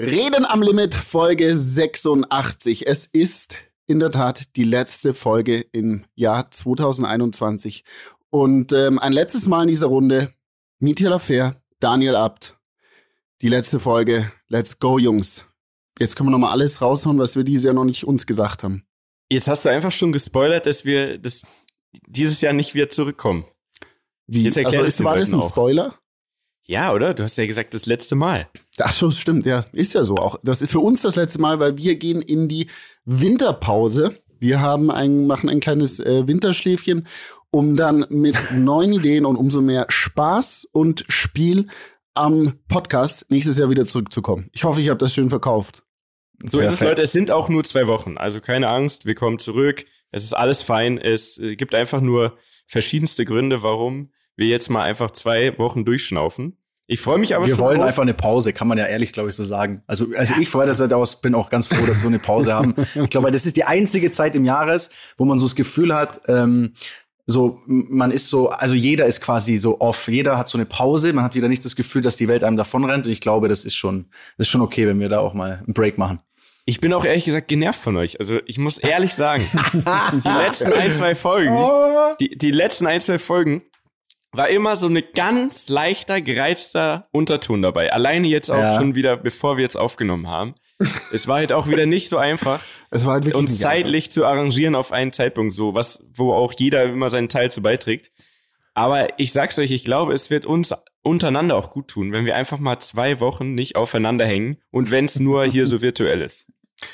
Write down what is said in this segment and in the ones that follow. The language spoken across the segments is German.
Reden am Limit, Folge 86. Es ist in der Tat die letzte Folge im Jahr 2021. Und ähm, ein letztes Mal in dieser Runde, Mietje Lafer, Daniel Abt. Die letzte Folge. Let's go, Jungs. Jetzt können wir nochmal alles raushauen, was wir dieses Jahr noch nicht uns gesagt haben. Jetzt hast du einfach schon gespoilert, dass wir das dieses Jahr nicht wieder zurückkommen. Wie? Jetzt also ist, war das ein. Spoiler? Ja, oder? Du hast ja gesagt, das letzte Mal. Ach so, stimmt, ja, ist ja so. Auch das ist für uns das letzte Mal, weil wir gehen in die Winterpause. Wir haben ein, machen ein kleines äh, Winterschläfchen, um dann mit neuen Ideen und umso mehr Spaß und Spiel am Podcast nächstes Jahr wieder zurückzukommen. Ich hoffe, ich habe das schön verkauft. So ist es, Perfekt. Leute. Es sind auch nur zwei Wochen. Also keine Angst, wir kommen zurück. Es ist alles fein. Es äh, gibt einfach nur verschiedenste Gründe, warum wir jetzt mal einfach zwei Wochen durchschnaufen. Ich freue mich aber wir schon wollen drauf. einfach eine Pause, kann man ja ehrlich, glaube ich, so sagen. Also, also ich von meiner Seite aus bin auch ganz froh, dass wir so eine Pause haben. Ich glaube, das ist die einzige Zeit im Jahres, wo man so das Gefühl hat, ähm, so, man ist so, also jeder ist quasi so off. Jeder hat so eine Pause. Man hat wieder nicht das Gefühl, dass die Welt einem davonrennt. Und ich glaube, das ist schon, das ist schon okay, wenn wir da auch mal einen Break machen. Ich bin auch ehrlich gesagt genervt von euch. Also ich muss ehrlich sagen, die letzten ein, zwei Folgen, die, die letzten ein, zwei Folgen war immer so eine ganz leichter, gereizter Unterton dabei. Alleine jetzt auch Ja. schon wieder, bevor wir jetzt aufgenommen haben. Es war halt auch wieder nicht so einfach, Es war halt wirklich uns zeitlich zu arrangieren auf einen Zeitpunkt, so was, wo auch jeder immer seinen Teil zu beiträgt. Aber ich sag's euch, ich glaube, es wird uns untereinander auch gut tun, wenn wir einfach mal zwei Wochen nicht aufeinander hängen und wenn es nur hier so virtuell ist.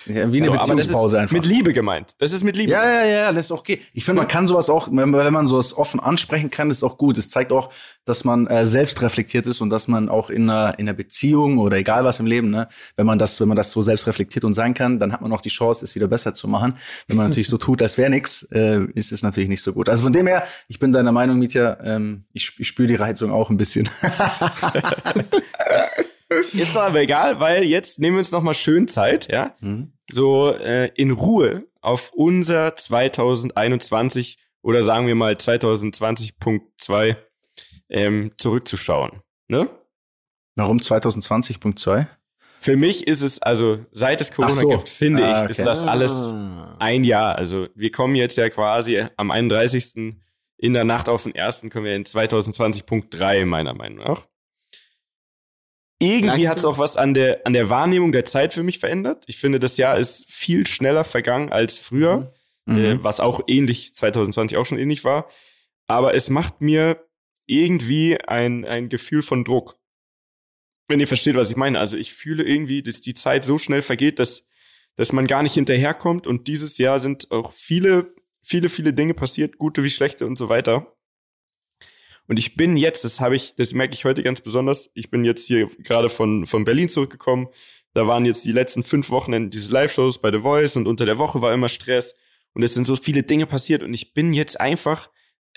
Ja, wie eine So, aber das Beziehungspause einfach. mit Liebe gemeint. Das ist mit Liebe. Ja, ja, ja, das ist auch okay. Ich finde, man kann sowas auch, wenn man sowas offen ansprechen kann, ist auch gut. Es zeigt auch, dass man äh, selbst reflektiert ist und dass man auch in einer, in einer Beziehung oder egal was im Leben, ne, wenn man das, wenn man das so selbst reflektiert und sein kann, dann hat man auch die Chance, es wieder besser zu machen. Wenn man natürlich so tut, als wäre nix, äh, ist es natürlich nicht so gut. Also von dem her, ich bin deiner Meinung, Mietja, ähm, ich, ich spüre die Reizung auch ein bisschen. Ist doch aber egal, weil jetzt nehmen wir uns noch mal schön Zeit, ja, Mhm. so äh, in Ruhe auf unser 2021 oder sagen wir mal 2020.2 ähm, zurückzuschauen. Ne? Warum 2020.2? Für mich ist es, also seit es Corona so. gibt, finde Ah, ich, okay. ist das alles ein Jahr. Also wir kommen jetzt ja quasi am 31. in der Nacht auf den ersten kommen wir in 2020.3 meiner Meinung nach. Irgendwie hat es auch was an der, an der Wahrnehmung der Zeit für mich verändert. Ich finde, das Jahr ist viel schneller vergangen als früher, Mhm. äh, was auch ähnlich 2020 auch schon ähnlich war. Aber es macht mir irgendwie ein, ein Gefühl von Druck. Wenn ihr versteht, was ich meine. Also ich fühle irgendwie, dass die Zeit so schnell vergeht, dass, dass man gar nicht hinterherkommt. Und dieses Jahr sind auch viele, viele, viele Dinge passiert, gute wie schlechte und so weiter. Und ich bin jetzt, das habe ich, das merke ich heute ganz besonders, ich bin jetzt hier gerade von, von Berlin zurückgekommen. Da waren jetzt die letzten fünf Wochen diese Live-Shows bei The Voice und unter der Woche war immer Stress. Und es sind so viele Dinge passiert und ich bin jetzt einfach,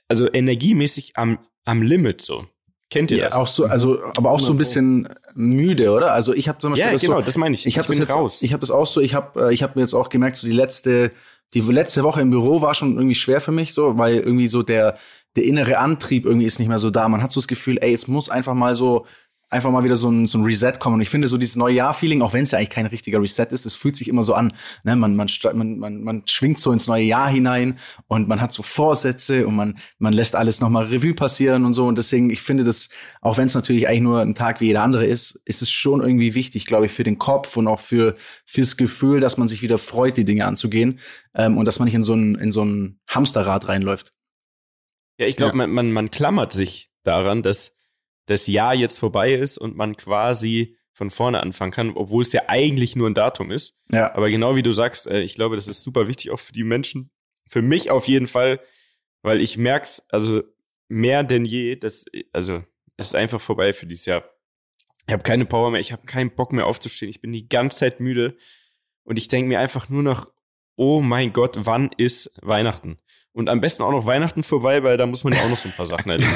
also energiemäßig am, am Limit so. Kennt ihr Ja, das? auch so, also, aber auch so ein bisschen müde, oder? Also ich habe zum Beispiel ja, das genau, so, das meine ich. ich habe das bin jetzt raus. Ich habe das auch so. Ich habe, äh, ich habe mir jetzt auch gemerkt, so die letzte, die letzte Woche im Büro war schon irgendwie schwer für mich, so, weil irgendwie so der der innere Antrieb irgendwie ist nicht mehr so da. Man hat so das Gefühl, ey, es muss einfach mal so einfach mal wieder so ein, so ein Reset kommen. Und ich finde so dieses neue Jahr-Feeling, auch wenn es ja eigentlich kein richtiger Reset ist, es fühlt sich immer so an. Ne? Man, man, man, man, man schwingt so ins neue Jahr hinein und man hat so Vorsätze und man, man lässt alles nochmal Revue passieren und so. Und deswegen, ich finde das, auch wenn es natürlich eigentlich nur ein Tag wie jeder andere ist, ist es schon irgendwie wichtig, glaube ich, für den Kopf und auch für fürs Gefühl, dass man sich wieder freut, die Dinge anzugehen ähm, und dass man nicht in so ein, in so ein Hamsterrad reinläuft. Ja, ich glaube, Ja. man, man, man klammert sich daran, dass das Jahr jetzt vorbei ist und man quasi von vorne anfangen kann, obwohl es ja eigentlich nur ein Datum ist. Ja. Aber genau wie du sagst, äh, ich glaube, das ist super wichtig auch für die Menschen. Für mich auf jeden Fall, weil ich merk's, also mehr denn je, dass, also es ist einfach vorbei für dieses Jahr. Ich habe keine Power mehr, ich habe keinen Bock mehr aufzustehen. Ich bin die ganze Zeit müde und ich denke mir einfach nur noch, oh mein Gott, wann ist Weihnachten? Und am besten auch noch Weihnachten vorbei, weil da muss man ja auch noch so ein paar Sachen erleben.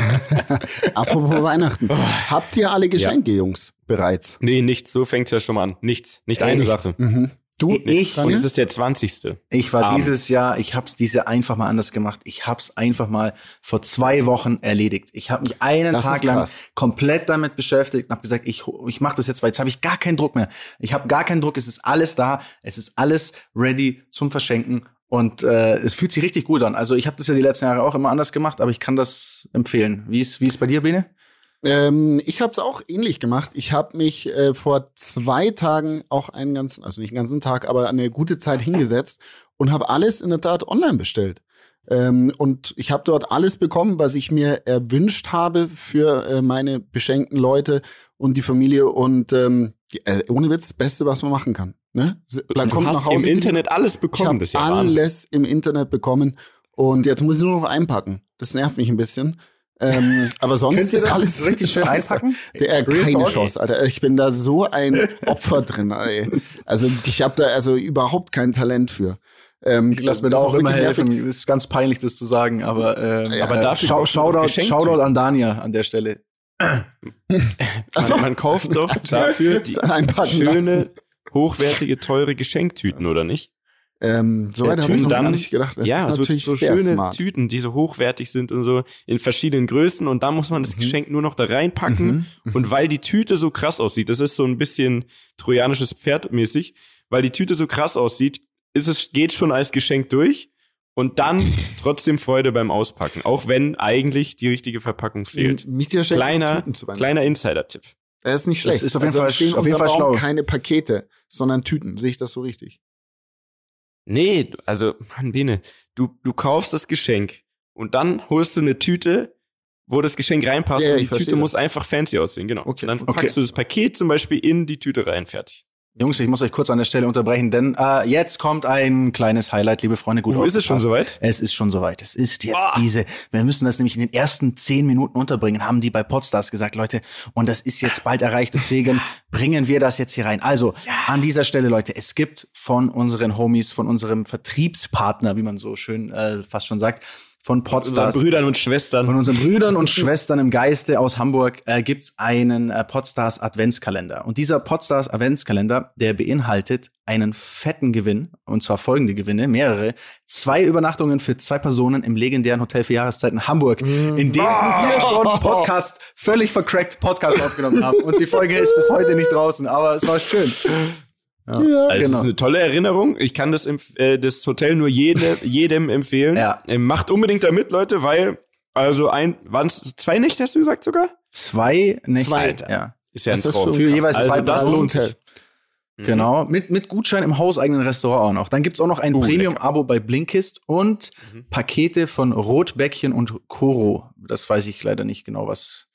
Apropos Weihnachten. Habt ihr alle Geschenke, Jungs, bereits? nee, nichts, so fängt's ja schon mal an. Nichts, nicht Ey, eine nichts. Sache. Mhm. Du, ich, Und es ist der 20. Ich war Abend. dieses Jahr, ich hab's dieses Jahr einfach mal anders gemacht. Ich hab's einfach mal vor zwei Wochen erledigt. Ich habe mich einen Das Tag lang komplett damit beschäftigt und habe gesagt, ich, ich mache das jetzt, weil jetzt habe ich gar keinen Druck mehr. Ich habe gar keinen Druck, es ist alles da, es ist alles ready zum Verschenken und äh, es fühlt sich richtig gut an. Also ich habe das ja die letzten Jahre auch immer anders gemacht, aber ich kann das empfehlen. Wie ist wie ist bei dir, Bene? Ähm, ich habe es auch ähnlich gemacht. Ich habe mich äh, vor zwei Tagen auch einen ganzen, also nicht einen ganzen Tag, aber eine gute Zeit hingesetzt und habe alles in der Tat online bestellt. Ähm, und ich habe dort alles bekommen, was ich mir erwünscht habe für äh, meine beschenkten Leute und die Familie. Und ähm, äh, ohne Witz, das Beste, was man machen kann. Ne? Bleib, Du hast im. Internet alles Ich bekommen. Das ist ja habe Wahnsinn. alles im Internet bekommen. Und jetzt muss ich nur noch einpacken. Das nervt mich ein bisschen. Ähm, aber sonst ist alles richtig schön einpacken? Der, äh, keine Talk? Chance, Alter. Ich bin da so ein Opfer drin, ey. Also ich habe da also überhaupt kein Talent für. Ähm, Ich lass mir das da auch immer nervig. helfen. Es ist ganz peinlich, das zu sagen, aber, ähm, Ja, aber dafür Schau, Shoutout. Shoutout an Dania an der Stelle. Man, man kauft doch dafür die schöne, lassen. hochwertige, teure Geschenktüten, oder nicht? Ähm, so Ja, weit habe ich noch gar dann- nicht gedacht. Das ja, ist so, natürlich so sehr schöne smart. Tüten, die so hochwertig sind und so in verschiedenen Größen und dann muss man das Mhm. Geschenk nur noch da reinpacken Mhm. und weil die Tüte so krass aussieht, das ist so ein bisschen trojanisches Pferd mäßig, weil die Tüte so krass aussieht, ist es geht schon als Geschenk durch und dann trotzdem Freude beim Auspacken, auch wenn eigentlich die richtige Verpackung fehlt. Mich schenken Kleiner, Tüten zu Weihnachten. kleiner Insider-Tipp. Das ist nicht Das schlecht. ist auf jeden also Fall- stehen auf jeden Fall schlau. keine Pakete, sondern Tüten. Sehe ich das so richtig? Nee, also, Mann, Bene, du, du kaufst das Geschenk und dann holst du eine Tüte, wo das Geschenk reinpasst Ja, und die Tüte das. muss einfach fancy aussehen, genau. Okay. Und dann Okay. packst du das Paket zum Beispiel in die Tüte rein, fertig. Jungs, ich muss euch kurz an der Stelle unterbrechen, denn äh, jetzt kommt ein kleines Highlight, liebe Freunde. Gut Gut, ist es schon soweit? Es ist schon soweit. Es ist jetzt Ah. diese, wir müssen das nämlich in den ersten zehn Minuten unterbringen, haben die bei Podstars gesagt, Leute. Und das ist jetzt bald erreicht, deswegen bringen wir das jetzt hier rein. Also, an dieser Stelle, Leute, es gibt von unseren Homies, von unserem Vertriebspartner, wie man so schön äh, fast schon sagt, von Unseren Podstars. Brüdern und Schwestern. Von unseren Brüdern und Schwestern im Geiste aus Hamburg äh, gibt's einen äh, Podstars Adventskalender. Und dieser Podstars Adventskalender, der beinhaltet einen fetten Gewinn, und zwar folgende Gewinne, mehrere. Zwei Übernachtungen für zwei Personen im legendären Hotel für Jahreszeiten Hamburg, in dem wir schon Podcast, völlig vercrackt Podcast aufgenommen haben. Und die Folge ist bis heute nicht draußen, aber es war schön. Ja. also es genau. ist eine tolle Erinnerung. Ich kann das, äh, das Hotel nur jede, jedem empfehlen. Ja. Äh, macht unbedingt da mit, Leute, weil, also ein, waren es zwei Nächte, hast du gesagt sogar? Zwei Nächte. Zwei. Alter. Ja. Ist ja ein Traum. Für jeweils Also zwei Personen. Mhm. Genau, mit, mit Gutschein im hauseigenen Restaurant auch noch. Dann gibt's auch noch ein Uh, Premium-Abo bei Blinkist und Mhm. Pakete von Rotbäckchen und Koro. Das weiß ich leider nicht genau, was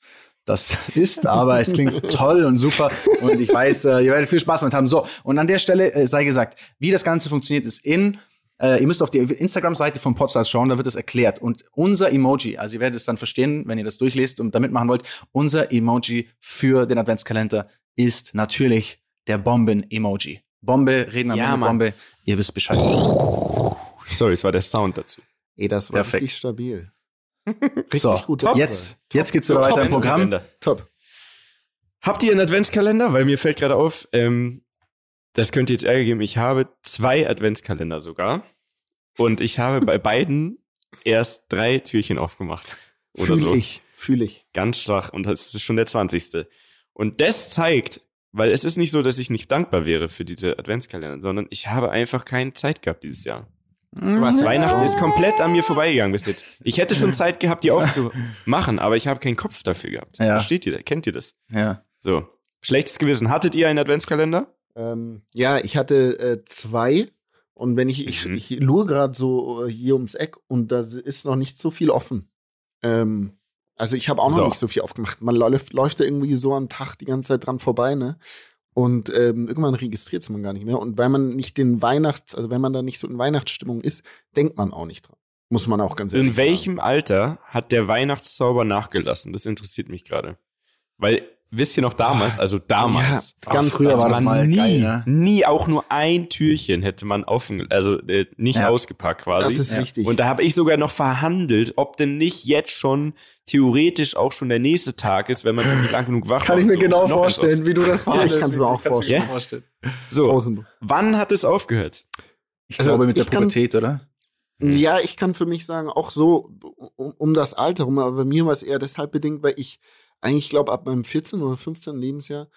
das ist, aber es klingt toll und super und ich weiß, äh, ihr werdet viel Spaß damit haben. So, und an der Stelle äh, sei gesagt, wie das Ganze funktioniert, ist in äh, ihr müsst auf die Instagram-Seite von Podstars schauen, da wird es erklärt. Und unser Emoji, also ihr werdet es dann verstehen, wenn ihr das durchlest und damit machen wollt, unser Emoji für den Adventskalender ist natürlich der Bomben-Emoji. Bombe, reden am Ja, Ende. Bombe, ihr wisst Bescheid. Sorry, es war der Sound dazu. Ey, das war Perfekt. richtig stabil. Richtig So, gut. Jetzt, jetzt geht's wieder weiter im Programm. Top. Habt ihr einen Adventskalender? Weil mir fällt gerade auf, ähm, das könnte jetzt Ärger geben. Ich habe zwei Adventskalender sogar. Und ich habe bei beiden erst drei Türchen aufgemacht. Oder Fühl so. ich. Fühl ich. Ganz schwach. Und das ist schon der 20. Und das zeigt, weil es ist nicht so, dass ich nicht dankbar wäre für diese Adventskalender, sondern ich habe einfach keine Zeit gehabt dieses Jahr. Was, Weihnachten ist komplett an mir vorbeigegangen bis jetzt. Ich hätte schon Zeit gehabt, die aufzumachen, aber ich habe keinen Kopf dafür gehabt. Ja. Versteht ihr? Kennt ihr das? Ja. So. Schlechtes Gewissen. Hattet ihr einen Adventskalender? Ähm, ja, ich hatte äh, zwei und wenn ich, ich, Mhm. ich lure gerade so äh, hier ums Eck und da ist noch nicht so viel offen. Ähm, also ich habe auch So. noch nicht so viel aufgemacht. Man läuft, läuft da irgendwie so am Tag die ganze Zeit dran vorbei, ne? Und ähm, irgendwann registriert man gar nicht mehr. Und weil man nicht den Weihnachts-, also wenn man da nicht so in Weihnachtsstimmung ist, denkt man auch nicht dran. Muss man auch ganz ehrlich In welchem Alter hat der Weihnachtszauber nachgelassen? Das interessiert mich gerade. Weil wisst ihr noch damals, also damals, Ja, ganz früher war das mal nie, geil, ne? nie auch nur ein Türchen hätte man offen, also äh, nicht Ja. ausgepackt quasi. Das ist Ja. wichtig. Und da habe ich sogar noch verhandelt, ob denn nicht jetzt schon theoretisch auch schon der nächste Tag ist, wenn man irgendwie lang genug wach Kann ich mir so. genau vorstellen, wie du das Ja, ich verhandelst. kann's mir auch dir vorstellen. So, Rosenburg. wann hat es aufgehört? Ich Also, glaube mit der kann- Pubertät, oder? Ja, ich kann für mich sagen, auch so um, um das Alter rum, aber bei mir war es eher deshalb bedingt, weil ich eigentlich glaube, ab meinem 14. oder 15. Lebensjahr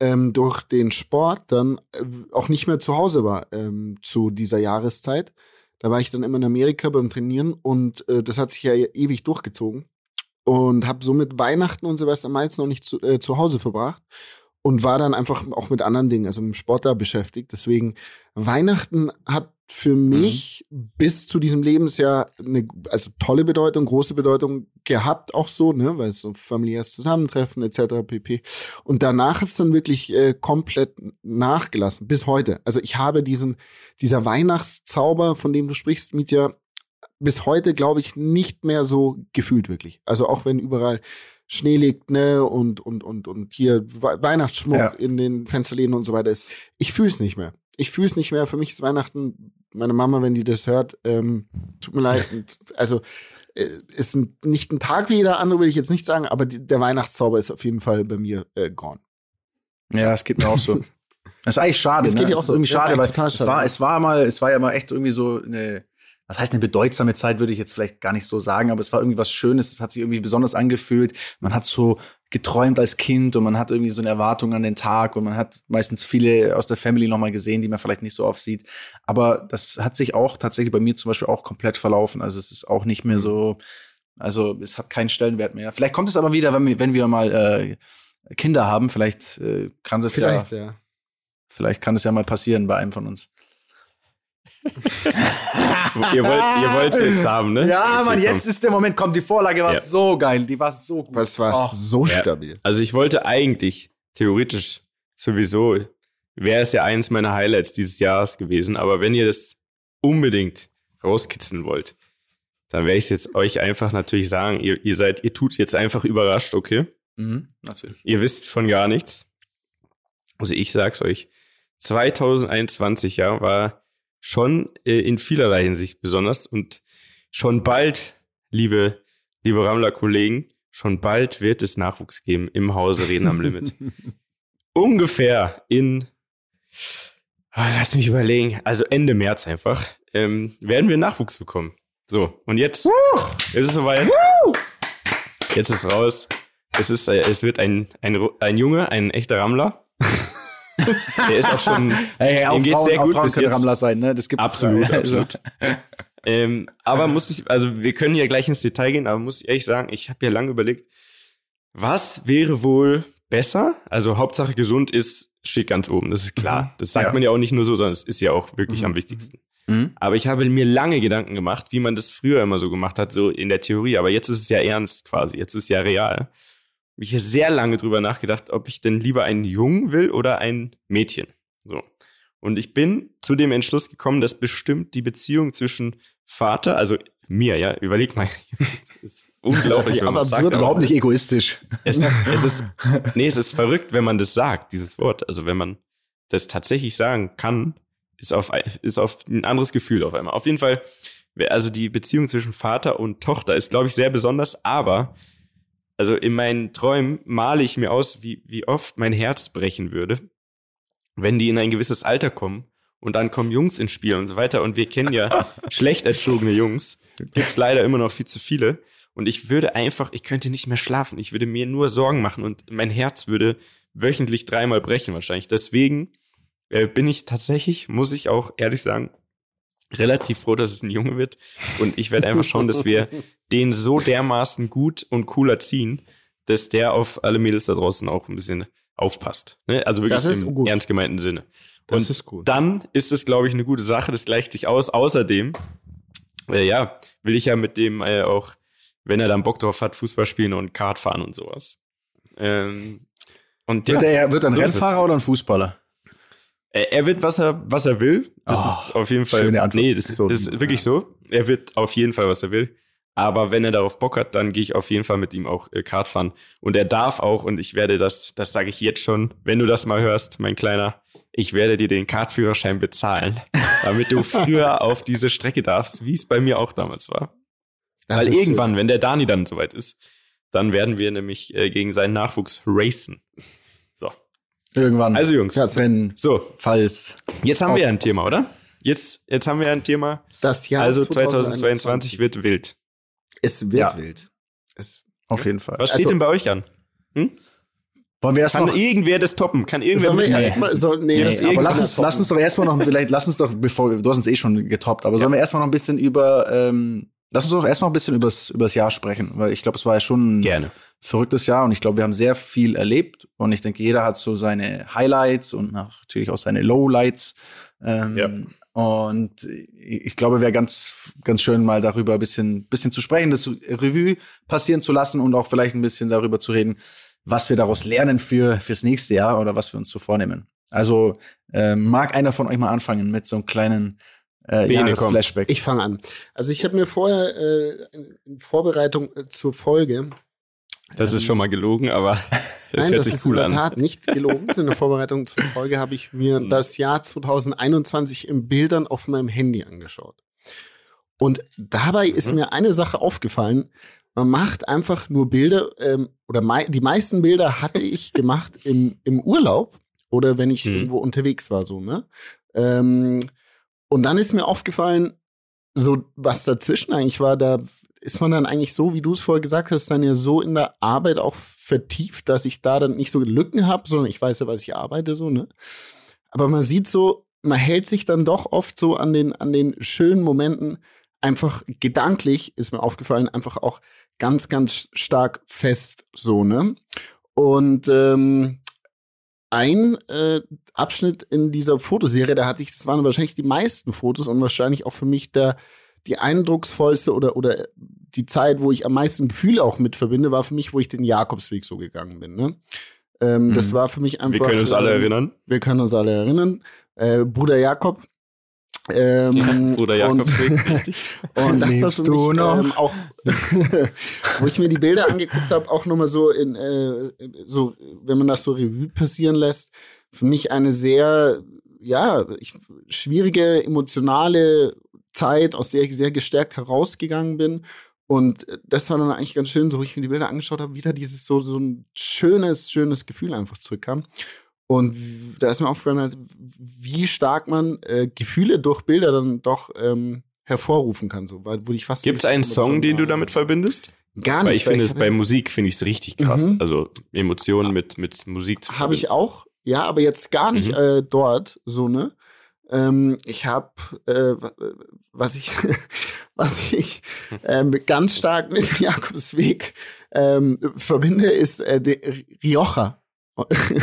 ähm, durch den Sport dann äh, auch nicht mehr zu Hause war ähm, zu dieser Jahreszeit. Da war ich dann immer in Amerika beim Trainieren und äh, das hat sich ja ewig durchgezogen und habe somit Weihnachten und Silvester meist noch nicht zu, äh, zu Hause verbracht und war dann einfach auch mit anderen Dingen, also mit dem Sport da beschäftigt. Deswegen Weihnachten hat für mich bis zu diesem Lebensjahr eine also tolle Bedeutung, große Bedeutung gehabt, auch so, ne, weil es so familiäres Zusammentreffen etc. pp. Und danach hat es dann wirklich äh, komplett nachgelassen bis heute. Also ich habe diesen dieser Weihnachtszauber, von dem du sprichst, Mietja, bis heute glaube ich nicht mehr so gefühlt wirklich. Also auch wenn überall Schnee liegt, ne, und, und, und, und hier We Weihnachtsschmuck Ja. in den Fensterläden und so weiter ist. Ich fühle es nicht mehr. Ich fühle es nicht mehr. Für mich ist Weihnachten, meine Mama, wenn die das hört, ähm, tut mir leid. Also, äh, ist ein, nicht ein Tag wie jeder andere, will ich jetzt nicht sagen, aber die, der Weihnachtszauber ist auf jeden Fall bei mir äh, gone. Ja, es geht mir auch so. Das ist eigentlich schade. Das geht ne? auch so. irgendwie schade, weil total es schade. war, es war mal, es war ja mal echt irgendwie so eine, was heißt eine bedeutsame Zeit, würde ich jetzt vielleicht gar nicht so sagen, aber es war irgendwie was Schönes. Es hat sich irgendwie besonders angefühlt. Man hat so geträumt als Kind und man hat irgendwie so eine Erwartung an den Tag und man hat meistens viele aus der Family nochmal gesehen, die man vielleicht nicht so oft sieht. Aber das hat sich auch tatsächlich bei mir zum Beispiel auch komplett verlaufen. Also es ist auch nicht mehr so, also es hat keinen Stellenwert mehr. Vielleicht kommt es aber wieder, wenn wir, wenn wir mal äh, Kinder haben. Vielleicht äh, kann das ja Vielleicht, ja. Vielleicht kann es ja mal passieren bei einem von uns. Ihr wollt ihr wollt's jetzt haben, ne? Ja, Okay, Mann, komm. jetzt ist der Moment, kommt die Vorlage war Ja. so geil, die war so gut. Was war Oh. so Ja. stabil. Also ich wollte eigentlich, theoretisch sowieso, wäre es ja eins meiner Highlights dieses Jahres gewesen, aber wenn ihr das unbedingt rauskitzeln wollt, dann werde ich es jetzt euch einfach natürlich sagen, ihr, ihr seid, ihr tut jetzt einfach überrascht, okay? Mhm, natürlich. Ihr wisst von gar nichts. Also ich sag's euch, 2021 ja war schon äh, in vielerlei Hinsicht besonders und schon bald, liebe, liebe Rammler-Kollegen, schon bald wird es Nachwuchs geben im Hause Reden am Limit. Ungefähr in, ah, lass mich überlegen, also Ende März einfach, ähm, werden wir Nachwuchs bekommen. So, und jetzt ist es soweit. Jetzt ist raus. Es ist, äh, es wird ein, ein, ein Junge, ein echter Rammler. Der ist auch schon, Hey, hey, auch Ihm geht's Frauen, sehr gut Frauen bis können jetzt. Rammler sein, ne? Das gibt Absolut, also, absolut. ähm, aber muss ich, also wir können ja gleich ins Detail gehen, aber muss ich ehrlich sagen, ich habe ja lange überlegt, was wäre wohl besser? Also Hauptsache gesund ist, steht ganz oben, das ist klar. Mhm. Das sagt Ja. man ja auch nicht nur so, sondern es ist ja auch wirklich Mhm. am wichtigsten. Mhm. Aber ich habe mir lange Gedanken gemacht, wie man das früher immer so gemacht hat, so in der Theorie. Aber jetzt ist es ja ernst quasi. Jetzt ist es ja real. Ich habe sehr lange drüber nachgedacht, ob ich denn lieber einen Jungen will oder ein Mädchen. So. Und ich bin zu dem Entschluss gekommen, dass bestimmt die Beziehung zwischen Vater, also mir, ja, überleg mal. Unglaublich, wenn Aber sagt. aber Überhaupt nicht egoistisch. es, es ist, nee, es ist verrückt, wenn man das sagt, dieses Wort. Also wenn man das tatsächlich sagen kann, ist auf, ist auf ein anderes Gefühl auf einmal. Auf jeden Fall, also die Beziehung zwischen Vater und Tochter ist, glaube ich, sehr besonders, aber also in meinen Träumen male ich mir aus, wie, wie oft mein Herz brechen würde, wenn die in ein gewisses Alter kommen und dann kommen Jungs ins Spiel und so weiter. Und wir kennen ja schlecht erzogene Jungs. Gibt's leider immer noch viel zu viele. Und ich würde einfach, ich könnte nicht mehr schlafen. Ich würde mir nur Sorgen machen und mein Herz würde wöchentlich dreimal brechen wahrscheinlich. Deswegen äh, bin ich tatsächlich, muss ich auch ehrlich sagen, relativ froh, dass es ein Junge wird. Und ich werde einfach schauen, dass wir den so dermaßen gut und cool erziehen, dass der auf alle Mädels da draußen auch ein bisschen aufpasst. Ne? Also wirklich Das im gut. ernst gemeinten Sinne. Das und ist gut. dann ist es, glaube ich, eine gute Sache. Das gleicht sich aus. Außerdem, äh, ja, will ich ja mit dem äh, auch, wenn er dann Bock drauf hat, Fußball spielen und Kart fahren und sowas. Ähm, und ja, Wird er wird ein so. Rennfahrer oder ein Fußballer? er, wird, was er, was er will. Das Oh, ist auf jeden Fall. Nee, das So ist wirklich ja. so. Er wird auf jeden Fall, was er will. Aber wenn er darauf Bock hat, dann gehe ich auf jeden Fall mit ihm auch äh, Kart fahren. Und er darf auch, und ich werde das, das sage ich jetzt schon, wenn du das mal hörst, mein Kleiner, ich werde dir den Kartführerschein bezahlen, damit du früher auf diese Strecke darfst, wie es bei mir auch damals war. Das Weil irgendwann, schön. wenn der Dani dann soweit ist, dann werden wir nämlich äh, gegen seinen Nachwuchs racen. So. Irgendwann. Also Jungs, ja, wenn, so, falls. jetzt haben wir ja ein Thema, oder? Jetzt, jetzt haben wir ja ein Thema. Das Jahr also 2022 wird wild. Es wird Ja. wild. Es, Auf jeden Fall. Was steht Also- denn bei euch an? Wollen wir erst Kann noch. irgendwer das toppen? Kann irgendwer sollen wir mit- erstmal, soll, nee, Nee, das aber Aber lass das uns, lass uns doch erstmal noch, vielleicht, lass uns doch, bevor, du hast uns eh schon getoppt, aber sollen wir erstmal noch ein bisschen über, ähm, lass uns doch erstmal ein bisschen übers, übers Jahr sprechen, weil ich glaube, es war ja schon ein Gerne. verrücktes Jahr und ich glaube, wir haben sehr viel erlebt und ich denke, jeder hat so seine Highlights und natürlich auch seine Lowlights. Ähm, Ja. Und ich glaube, wäre ganz, ganz schön, mal darüber ein bisschen, bisschen zu sprechen, das Revue passieren zu lassen und auch vielleicht ein bisschen darüber zu reden, was wir daraus lernen für, fürs nächste Jahr oder was wir uns so vornehmen. Also, ähm, mag einer von euch mal anfangen mit so einem kleinen äh, Jahresflashback? Ich fange an. Also ich habe mir vorher äh, in, in Vorbereitung äh, zur Folge Das ist schon mal gelogen, aber das Nein, hört das sich ist cool in der an. Tat nicht gelogen. In der Vorbereitung zur Folge habe ich mir Mhm. das Jahr 2021 in Bildern auf meinem Handy angeschaut. Und dabei ist Mhm. mir eine Sache aufgefallen. Man macht einfach nur Bilder, ähm, oder mei die meisten Bilder hatte ich gemacht im, im Urlaub oder wenn ich Mhm. irgendwo unterwegs war, so, ne? Ähm, und dann ist mir aufgefallen, so was dazwischen eigentlich war, da ist man dann eigentlich so, wie du es vorher gesagt hast, dann ja so in der Arbeit auch vertieft, dass ich da dann nicht so Lücken habe, sondern ich weiß ja, was ich arbeite, so, ne? Aber man sieht so, man hält sich dann doch oft so an den, an den schönen Momenten einfach gedanklich, ist mir aufgefallen, einfach auch ganz, ganz stark fest, so, ne? Und ähm, ein äh, Abschnitt in dieser Fotoserie, da hatte ich, das waren wahrscheinlich die meisten Fotos und wahrscheinlich auch für mich der die eindrucksvollste oder oder die Zeit, wo ich am meisten Gefühle auch mit verbinde, war für mich, wo ich den Jakobsweg so gegangen bin. Ne? Ähm, Das Mhm. war für mich einfach. Wir können uns alle ähm, erinnern. Wir können uns alle erinnern. Äh, Bruder Jakob. Ähm, Bruder und- Jakobsweg, richtig. und das war für du mich noch? ähm, auch, wo ich mir die Bilder angeguckt habe, auch nochmal so in, äh, so, wenn man das so Revue passieren lässt, für mich eine sehr, ja, ich, schwierige, emotionale Zeit, aus der ich sehr gestärkt herausgegangen bin. Und das war dann eigentlich ganz schön, so wo ich mir die Bilder angeschaut habe, wieder dieses so, so ein schönes, schönes Gefühl einfach zurückkam. Und da ist mir aufgefallen, halt, wie stark man äh, Gefühle durch Bilder dann doch ähm, hervorrufen kann. So, weil, wo ich fast Gibt es einen Song, den du damit verbindest? Gar nicht. Weil ich finde es bei Musik finde ich es richtig krass. Mhm. Also Emotionen mit mit Musik zu Habe ich verbinden. auch, ja, aber jetzt gar nicht Mhm. äh, dort, so, ne? Ähm, ich habe, äh, wa- was ich, was ich ähm, ganz stark mit Jakobsweg ähm, verbinde, ist äh, der Rioja.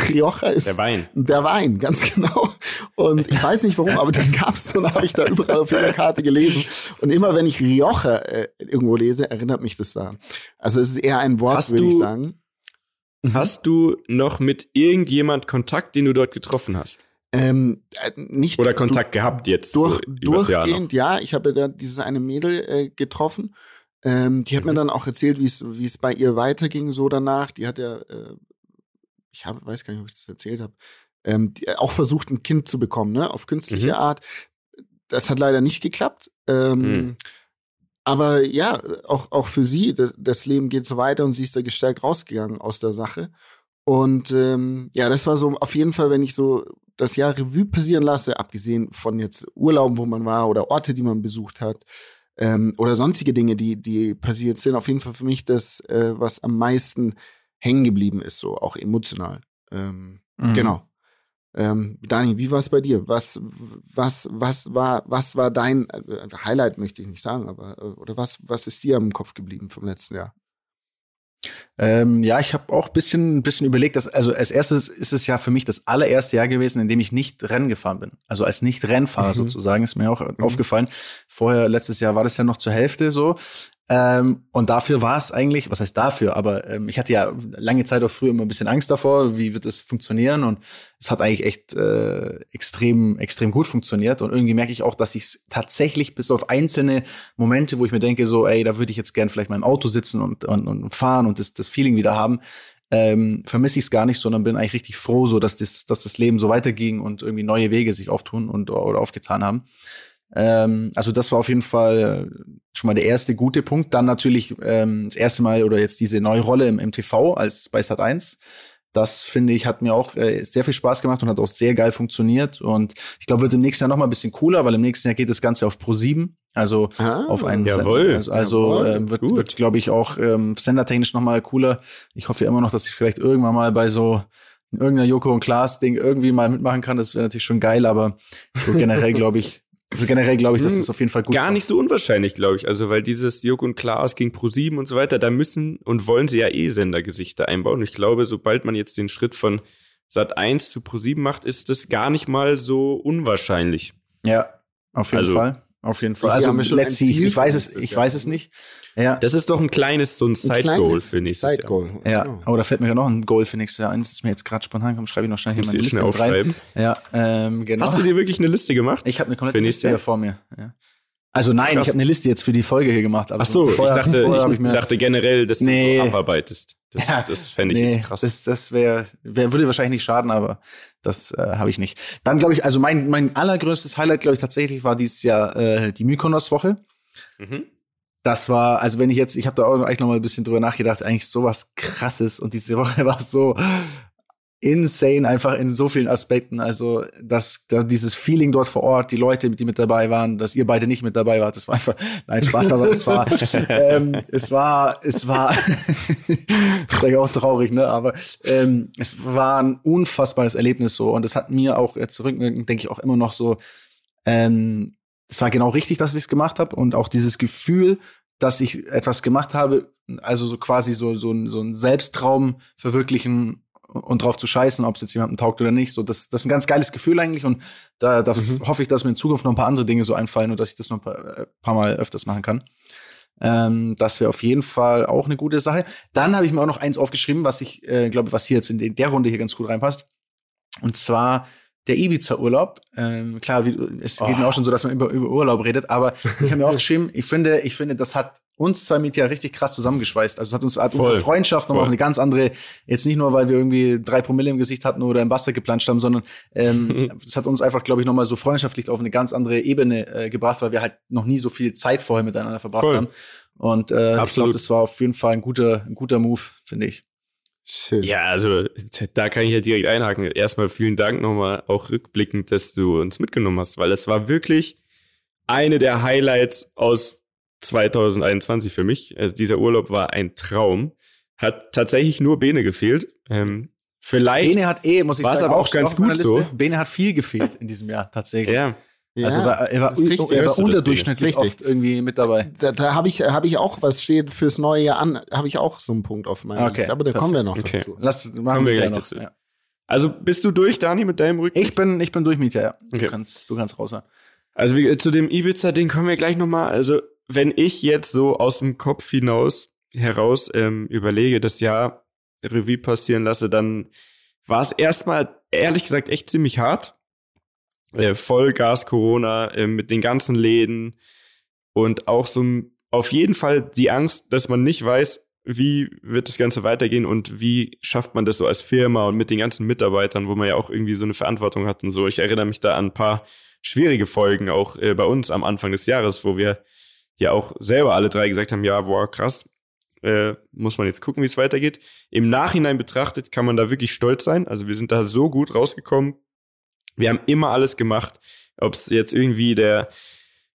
Rioja ist Der Wein. Der Wein, ganz genau. Und ich weiß nicht warum, aber den gab's so, und habe ich da überall auf jeder Karte gelesen. Und immer wenn ich Rioja äh, irgendwo lese, erinnert mich das daran. Also es ist eher ein Wort, würde ich sagen. Mhm. Hast du noch mit irgendjemand Kontakt, den du dort getroffen hast? Ähm, äh, nicht Oder Kontakt gehabt jetzt durch, durchgehend, ja. Ich habe da dieses eine Mädel äh, getroffen. Ähm, die hat mir Mhm. dann auch erzählt, wie es wie es bei ihr weiterging so danach. Die hat ja, äh, ich habe, weiß gar nicht, ob ich das erzählt habe, ähm, die, auch versucht, ein Kind zu bekommen, ne, auf künstliche Mhm. Art. Das hat leider nicht geklappt. Ähm, Mhm. Aber ja, auch, auch für sie, das, das Leben geht so weiter und sie ist da gestärkt rausgegangen aus der Sache. Und ähm, ja, das war so auf jeden Fall, wenn ich so das Jahr Revue passieren lasse, abgesehen von jetzt Urlauben, wo man war oder Orte, die man besucht hat, ähm, oder sonstige Dinge, die, die passiert sind, auf jeden Fall für mich das, äh, was am meisten hängen geblieben ist, so auch emotional. Ähm, Mhm. Genau. Ähm, Dani, wie war es bei dir? Was, was, was war, was war dein äh, Highlight, möchte ich nicht sagen, aber äh, oder was, was ist dir im Kopf geblieben vom letzten Jahr? Ähm, ja, ich habe auch ein bisschen, ein bisschen überlegt, dass, also als erstes ist es ja für mich das allererste Jahr gewesen, in dem ich nicht Rennen gefahren bin. Also als Nicht-Rennfahrer Mhm. sozusagen, ist mir auch aufgefallen. Vorher, letztes Jahr war das ja noch zur Hälfte so. Ähm, und dafür war es eigentlich, was heißt dafür, aber ähm, ich hatte ja lange Zeit auch früher immer ein bisschen Angst davor, wie wird es funktionieren und es hat eigentlich echt äh, extrem, extrem gut funktioniert und irgendwie merke ich auch, dass ich es tatsächlich bis auf einzelne Momente, wo ich mir denke, so, ey, da würde ich jetzt gern vielleicht mal im Auto sitzen und, und, und fahren und das, das Feeling wieder haben, ähm, vermisse ich es gar nicht, sondern bin eigentlich richtig froh, so dass das, dass das Leben so weiterging und irgendwie neue Wege sich auftun und oder aufgetan haben. Ähm, also das war auf jeden Fall schon mal der erste gute Punkt. Dann natürlich ähm, das erste Mal oder jetzt diese neue Rolle im, im TV als bei Sat 1. Das finde ich hat mir auch äh, sehr viel Spaß gemacht und hat auch sehr geil funktioniert. Und ich glaube, wird im nächsten Jahr noch mal ein bisschen cooler, weil im nächsten Jahr geht das Ganze auf Pro 7, also ah, auf einen jawohl, Sender. Also, also äh, wird, wird glaube ich, auch ähm, sendertechnisch noch mal cooler. Ich hoffe ja immer noch, dass ich vielleicht irgendwann mal bei so irgendeiner Joko und Klaas Ding irgendwie mal mitmachen kann. Das wäre natürlich schon geil, aber so generell glaube ich, also generell glaube ich, dass es hm, auf jeden Fall gut Gar nicht so unwahrscheinlich, glaube ich. Also, weil dieses Joko und Klaas gegen Pro7 und so weiter, da müssen und wollen sie ja eh Sendergesichter einbauen. Und ich glaube, sobald man jetzt den Schritt von Sat 1 zu Pro7 macht, ist das gar nicht mal so unwahrscheinlich. Ja, auf jeden also, Fall. Auf jeden Fall. Also let's see. Ich, weiß es, ich weiß es nicht. Ja. Das ist doch ein kleines so ein Side-Goal für nächstes Side -Goal. Jahr. Ja. Genau. Oh, da fällt mir noch ein Goal für nächstes Jahr ein. Das ist mir jetzt gerade spontan. Komm, schreibe ich noch schnell hier meine Liste schnell aufschreiben. rein. Ja, ähm, genau. Hast du dir wirklich eine Liste gemacht? Ich habe eine komplette Liste hier vor mir. Ja. Also nein, ich habe eine Liste jetzt für die Folge hier gemacht. Aber Ach so, ich, dachte, ich, ich dachte generell, dass nee. du abarbeitest. Das, ja, das fände ich nee, jetzt krass. Das, das wäre, wär, würde wahrscheinlich nicht schaden, aber das äh, habe ich nicht. Dann glaube ich, also mein, mein allergrößtes Highlight, glaube ich, tatsächlich war dieses Jahr äh, die Mykonos-Woche. Mhm. Das war, also wenn ich jetzt, ich habe da auch eigentlich noch mal ein bisschen drüber nachgedacht, eigentlich sowas krasses und diese Woche war so insane einfach in so vielen Aspekten. Also, dass da dieses Feeling dort vor Ort, die Leute, die mit dabei waren, dass ihr beide nicht mit dabei wart, das war einfach, nein, Spaß, aber es war, ähm, es war, es war, das ist auch traurig, ne, aber ähm, es war ein unfassbares Erlebnis so und es hat mir auch jetzt zurückwirkend, denke ich, auch immer noch so, ähm, es war genau richtig, dass ich es gemacht habe und auch dieses Gefühl, dass ich etwas gemacht habe, also so quasi so so ein, so ein Selbsttraum verwirklichen und drauf zu scheißen, ob es jetzt jemandem taugt oder nicht. So, das, das ist ein ganz geiles Gefühl eigentlich und da, da mhm. hoffe ich, dass mir in Zukunft noch ein paar andere Dinge so einfallen und dass ich das noch ein paar, äh, paar Mal öfters machen kann. Ähm, das wäre auf jeden Fall auch eine gute Sache. Dann habe ich mir auch noch eins aufgeschrieben, was ich äh, glaube, was hier jetzt in der Runde hier ganz gut reinpasst. Und zwar der Ibiza-Urlaub. Ähm, klar, wie, es oh. geht mir auch schon so, dass man über, über Urlaub redet, aber ich habe mir aufgeschrieben, ich finde, ich finde, das hat uns zwei mit ja richtig krass zusammengeschweißt. Also es hat uns hat unsere Freundschaft nochmal auf eine ganz andere, jetzt nicht nur, weil wir irgendwie drei Promille im Gesicht hatten oder im Wasser geplanscht haben, sondern ähm, es hat uns einfach, glaube ich, nochmal so freundschaftlich auf eine ganz andere Ebene äh, gebracht, weil wir halt noch nie so viel Zeit vorher miteinander verbracht Voll. haben. Und äh, ich glaube, das war auf jeden Fall ein guter, ein guter Move, finde ich. Schön. Ja, also da kann ich ja direkt einhaken. Erstmal vielen Dank nochmal auch rückblickend, dass du uns mitgenommen hast, weil es war wirklich eine der Highlights aus 2021 für mich. Also dieser Urlaub war ein Traum. Hat tatsächlich nur Bene gefehlt. Ähm, vielleicht. Bene hat eh, muss ich sagen, aber auch ganz gut so. Bene hat viel gefehlt in diesem Jahr tatsächlich. Ja. Ja, also war, er war, richtig, er war unterdurchschnittlich oft irgendwie mit dabei. Da, da habe ich, hab ich auch, was steht fürs neue Jahr an, habe ich auch so einen Punkt auf meiner okay, Liste. Aber da perfekt. kommen wir noch okay. dazu. Lass, machen wir gleich noch. dazu. Ja. Also bist du durch, Dani, mit deinem Rücken? Ich bin, ich bin durch, Mietja, ja. Okay. Du kannst, du kannst raus. Also wie, zu dem Ibiza-Ding kommen wir gleich nochmal. Also wenn ich jetzt so aus dem Kopf hinaus heraus ähm, überlege, das Jahr Revue passieren lasse, dann war es erstmal ehrlich gesagt echt ziemlich hart äh, Vollgas Corona äh, mit den ganzen Läden und auch so auf jeden Fall die Angst, dass man nicht weiß, wie wird das Ganze weitergehen und wie schafft man das so als Firma und mit den ganzen Mitarbeitern, wo man ja auch irgendwie so eine Verantwortung hat und so. Ich erinnere mich da an ein paar schwierige Folgen auch äh, bei uns am Anfang des Jahres, wo wir ja auch selber alle drei gesagt haben, ja, boah, krass, äh, muss man jetzt gucken, wie es weitergeht. Im Nachhinein betrachtet kann man da wirklich stolz sein. Also wir sind da so gut rausgekommen, wir haben immer alles gemacht, ob es jetzt irgendwie der,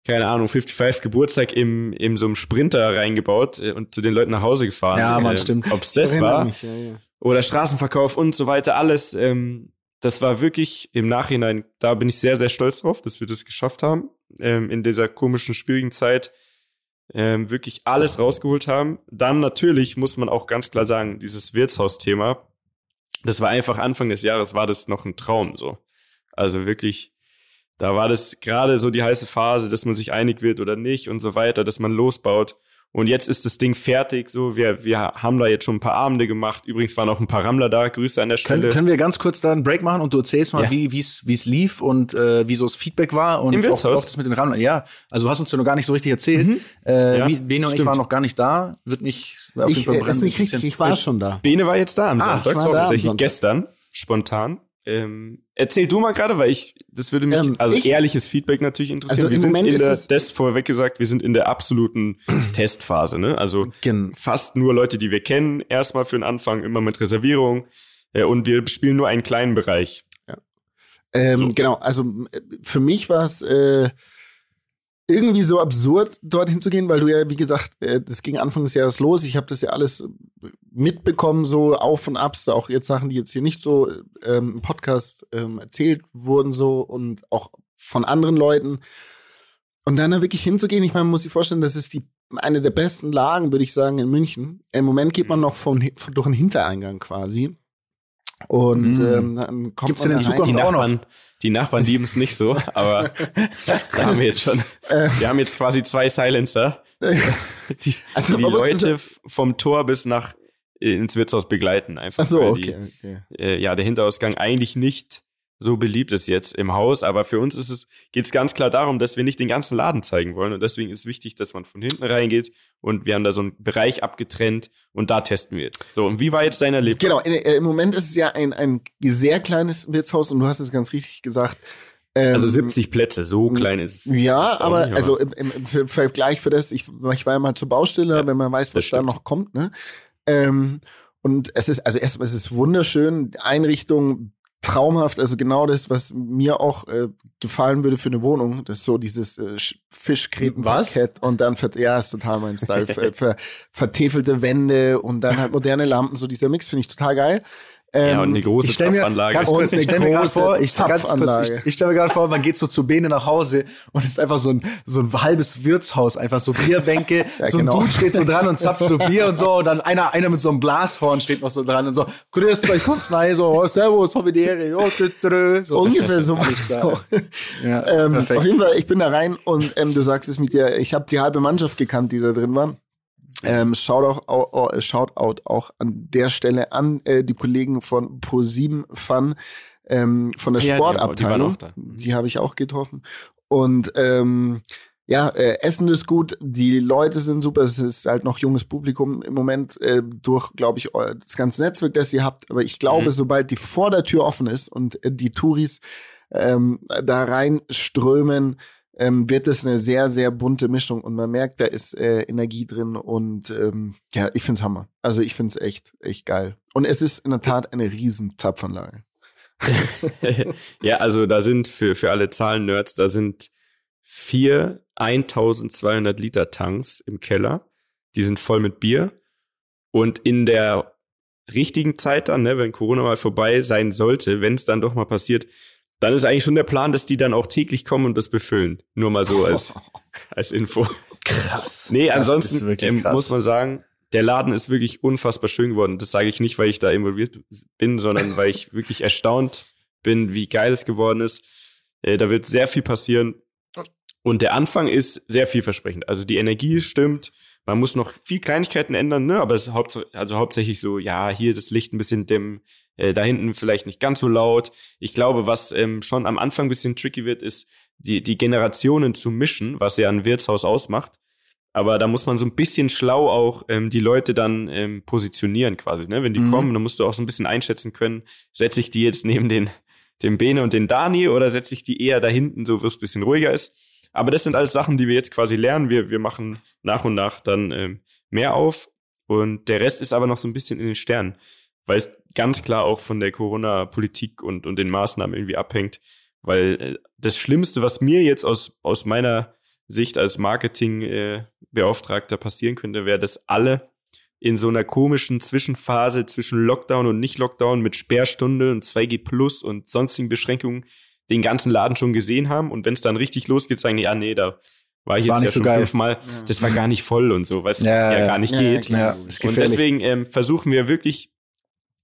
keine Ahnung, 55 Geburtstag im, im so einem Sprinter reingebaut äh, und zu den Leuten nach Hause gefahren. Ja, man, äh, stimmt. Ob es das war. Mich, ja, ja. Oder Straßenverkauf und so weiter, alles. Ähm, das war wirklich im Nachhinein, da bin ich sehr, sehr stolz drauf, dass wir das geschafft haben, ähm, in dieser komischen, schwierigen Zeit ähm, wirklich alles rausgeholt haben. Dann natürlich muss man auch ganz klar sagen, dieses Wirtshausthema, das war einfach Anfang des Jahres, war das noch ein Traum so. Also wirklich, da war das gerade so die heiße Phase, dass man sich einig wird oder nicht und so weiter, dass man losbaut. Und jetzt ist das Ding fertig. So, wir, wir haben da jetzt schon ein paar Abende gemacht. Übrigens waren auch ein paar Rammler da. Grüße an der Stelle. Können, können wir ganz kurz da einen Break machen und du erzählst mal, Ja. wie wie's wie's lief und äh, wie so das Feedback war und Im auch, auch das mit den Rammlern. Ja, also du hast uns ja noch gar nicht so richtig erzählt. Äh, Ja, Bene und ich waren noch gar nicht da. Wird mich auf jeden Ich, Fall äh, brennend ist nicht richtig, ich war schon da. Bene war jetzt da am Ah, Sonntag. ich war so, da am tatsächlich Sonntag. gestern, spontan. Ähm, erzähl du mal gerade, weil ich, das würde mich, Ähm, also ich- ehrliches Feedback natürlich interessieren. Also im wir sind Moment in ist der, es- das vorweg gesagt, wir sind in der absoluten Testphase, ne? Also Gen fast nur Leute, die wir kennen, erstmal für den Anfang, immer mit Reservierung. Äh, und wir spielen nur einen kleinen Bereich. Ähm, So. Genau, also äh, für mich war es äh, irgendwie so absurd, dorthin zu gehen, weil du ja, wie gesagt, äh, das ging Anfang des Jahres los. Ich habe das ja alles äh, mitbekommen, so Auf und Abs, auch jetzt Sachen, die jetzt hier nicht so ähm, im Podcast ähm, erzählt wurden, so und auch von anderen Leuten. Und dann da wirklich hinzugehen, ich meine, man muss sich vorstellen, das ist die eine der besten Lagen, würde ich sagen, in München. Im Moment geht man noch von, von durch einen Hintereingang quasi. Und Mhm. ähm, dann kommt Gibt's man denn in. Zukunft auch noch? Die Nachbarn lieben es nicht so, aber da haben wir jetzt schon, Äh. wir haben jetzt quasi zwei Silencer, die, Also, die Leute vom Tor bis nach ins Wirtshaus begleiten. Einfach, Ach so, okay, okay. Die, äh, ja, der Hinterausgang eigentlich nicht so beliebt ist jetzt im Haus, aber für uns ist es, geht es ganz klar darum, dass wir nicht den ganzen Laden zeigen wollen und deswegen ist wichtig, dass man von hinten reingeht und wir haben da so einen Bereich abgetrennt und da testen wir jetzt. So, und wie war jetzt dein Erlebnis? Genau, äh, im Moment ist es ja ein, ein sehr kleines Wirtshaus und du hast es ganz richtig gesagt. Ähm, Also 70 Plätze, so klein ist es. Ja, aber nicht, also im, im, im Ver- Vergleich für das, ich, ich war ja mal zur Baustelle, wenn man weiß, was da noch kommt, ne? Ähm, und es ist, also erstmal ist es wunderschön, Die Einrichtung traumhaft, also genau das, was mir auch äh, gefallen würde für eine Wohnung, das ist so dieses äh, Sch- Fischgrätenparkett und dann, ja, ist total mein Style, ver, ver, vertäfelte Wände und dann halt moderne Lampen, so dieser Mix finde ich total geil. Ähm, Ja, und eine große Ich stell mir Zapfanlage. ganz kurz, ich eine stell mir gerade vor, ich, kurz, ich, ich stell mir gerade vor, man geht so zu Bene nach Hause und es ist einfach so ein, so ein halbes Wirtshaus, einfach so Bierbänke, Ja, so ein genau. Dude steht so dran und zapft so Bier und so und dann einer, einer mit so einem Blashorn steht noch so dran und so, grüßt euch kurz, nein, so, oh, servus, Ehre, oh, tü, tü, so. Ungefähr so was es auch. Ja, Ähm, perfekt. auf jeden Fall, ich bin da rein und ähm, du sagst es mit dir, ich habe die halbe Mannschaft gekannt, die da drin war. Ähm, Shoutout, au- Shoutout auch an der Stelle an äh, die Kollegen von Pro7 Fun ähm, von der Ja, die die Sportabteilung. auch da. Die habe ich auch getroffen. Und ähm, ja, äh, Essen ist gut, die Leute sind super, es ist halt noch junges Publikum im Moment äh, durch, glaube ich, das ganze Netzwerk, das ihr habt. Aber ich glaube, Mhm. sobald die vor der Tür offen ist und äh, die Touris ähm, da reinströmen, ähm, wird es eine sehr, sehr bunte Mischung und man merkt, da ist äh, Energie drin und ähm, ja, ich find's Hammer. Also ich find's echt, echt geil. Und es ist in der Tat eine riesen Tapfanlage. ja, also da sind für, für alle Zahlen-Nerds, da sind vier 1200 Liter Tanks im Keller. Die sind voll mit Bier. Und in der richtigen Zeit dann, ne, wenn Corona mal vorbei sein sollte, wenn es dann doch mal passiert, dann ist eigentlich schon der Plan, dass die dann auch täglich kommen und das befüllen. Nur mal so als, als Info. krass. Nee, ansonsten ähm, krass. muss man sagen, der Laden ist wirklich unfassbar schön geworden. Das sage ich nicht, weil ich da involviert bin, sondern weil ich wirklich erstaunt bin, wie geil es geworden ist. Äh, da wird sehr viel passieren. Und der Anfang ist sehr vielversprechend. Also die Energie stimmt. Man muss noch viel Kleinigkeiten ändern, ne? aber es ist haupts also hauptsächlich so, ja, hier das Licht ein bisschen dimmen, äh, da hinten vielleicht nicht ganz so laut. Ich glaube, was ähm, schon am Anfang ein bisschen tricky wird, ist, die, die Generationen zu mischen, was ja ein Wirtshaus ausmacht. Aber da muss man so ein bisschen schlau auch ähm, die Leute dann ähm, positionieren quasi. Ne? Wenn die Mhm. kommen, dann musst du auch so ein bisschen einschätzen können, setze ich die jetzt neben den, den Bene und den Dani oder setze ich die eher da hinten, so wo es ein bisschen ruhiger ist. Aber das sind alles Sachen, die wir jetzt quasi lernen. Wir, wir machen nach und nach dann ähm, mehr auf. Und der Rest ist aber noch so ein bisschen in den Sternen, weil es ganz klar auch von der Corona-Politik und, und den Maßnahmen irgendwie abhängt. Weil äh, das Schlimmste, was mir jetzt aus, aus meiner Sicht als Marketing-Beauftragter passieren könnte, wäre, dass alle in so einer komischen Zwischenphase zwischen Lockdown und Nicht-Lockdown mit Sperrstunde und 2G Plus und sonstigen Beschränkungen den ganzen Laden schon gesehen haben. Und wenn es dann richtig losgeht, sagen die, ja, nee, da war ich Das war jetzt ja so schon geil. fünfmal, das war gar nicht voll und so, was Ja, ja, ja. gar nicht Ja, geht. Ja, Und deswegen ähm, versuchen wir wirklich,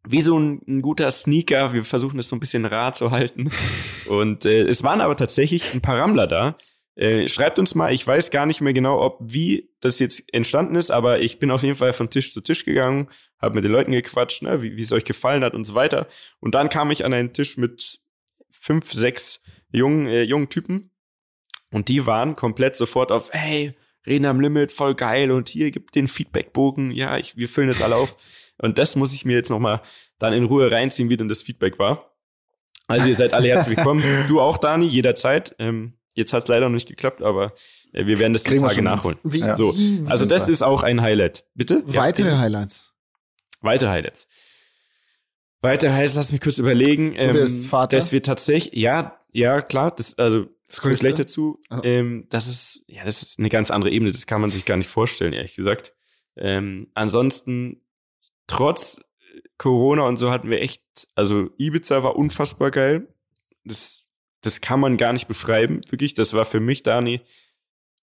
wie so ein, ein guter Sneaker, wir versuchen das so ein bisschen rar zu halten. Und äh, es waren aber tatsächlich ein paar Rammler da, Äh, schreibt uns mal, ich weiß gar nicht mehr genau, ob wie das jetzt entstanden ist, aber ich bin auf jeden Fall von Tisch zu Tisch gegangen, habe mit den Leuten gequatscht, ne, wie es euch gefallen hat und so weiter. Und dann kam ich an einen Tisch mit fünf, sechs jungen, äh, jungen Typen und die waren komplett sofort auf, hey, reden am Limit, voll geil und hier gibt den Feedbackbogen, ja, ich, wir füllen das alle auf. Und das muss ich mir jetzt nochmal dann in Ruhe reinziehen, wie denn das Feedback war. Also ihr seid alle herzlich willkommen. Du auch, Dani, jederzeit. Ähm, Jetzt hat es leider noch nicht geklappt, aber äh, wir werden das, das die Tage nachholen. Wie, ja. so, also das ist auch ein Highlight. Bitte? Weitere ja, Highlights. Weitere Highlights. Weitere Highlights, lass mich kurz überlegen. Ähm, du bist Vater. Dass wir tatsächlich, ja, ja, klar, das, also, das kommt gleich dazu. Oh. Ähm, das ist, ja, das ist eine ganz andere Ebene. Das kann man sich gar nicht vorstellen, ehrlich gesagt. Ähm, ansonsten, trotz Corona und so hatten wir echt, also Ibiza war unfassbar geil. Das das kann man gar nicht beschreiben. Wirklich, das war für mich, Dani,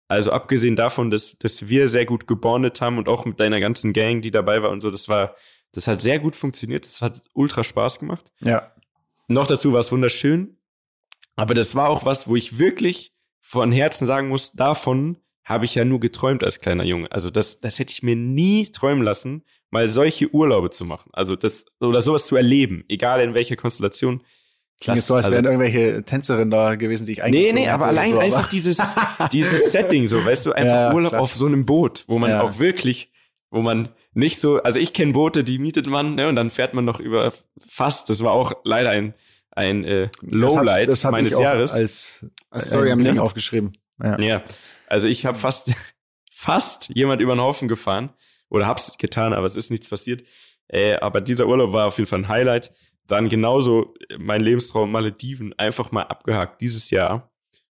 also abgesehen davon, dass, dass wir sehr gut gebondet haben und auch mit deiner ganzen Gang, die dabei war und so, das war, das hat sehr gut funktioniert. Das hat ultra Spaß gemacht. Ja. Noch dazu war es wunderschön. Aber das war auch was, wo ich wirklich von Herzen sagen muss, davon habe ich ja nur geträumt als kleiner Junge. Also das, das hätte ich mir nie träumen lassen, mal solche Urlaube zu machen. Also das, oder sowas zu erleben, egal in welcher Konstellation. Klingt jetzt so, als also, wären irgendwelche Tänzerinnen da gewesen, die ich eigentlich. Nee, nee, aber allein so, einfach dieses, dieses Setting, so, weißt du, einfach ja, Urlaub klar. auf so einem Boot, wo man ja. auch wirklich, wo man nicht so, also ich kenne Boote, die mietet man, ne, und dann fährt man noch über fast, das war auch leider ein, ein äh, Lowlight das hab, das meines Jahres. Als, als Story am Ding aufgeschrieben. Ja. ja. Also ich habe fast, fast jemand über den Haufen gefahren oder hab's getan, aber es ist nichts passiert. Äh, aber dieser Urlaub war auf jeden Fall ein Highlight. Dann genauso mein Lebenstraum Malediven einfach mal abgehakt dieses Jahr.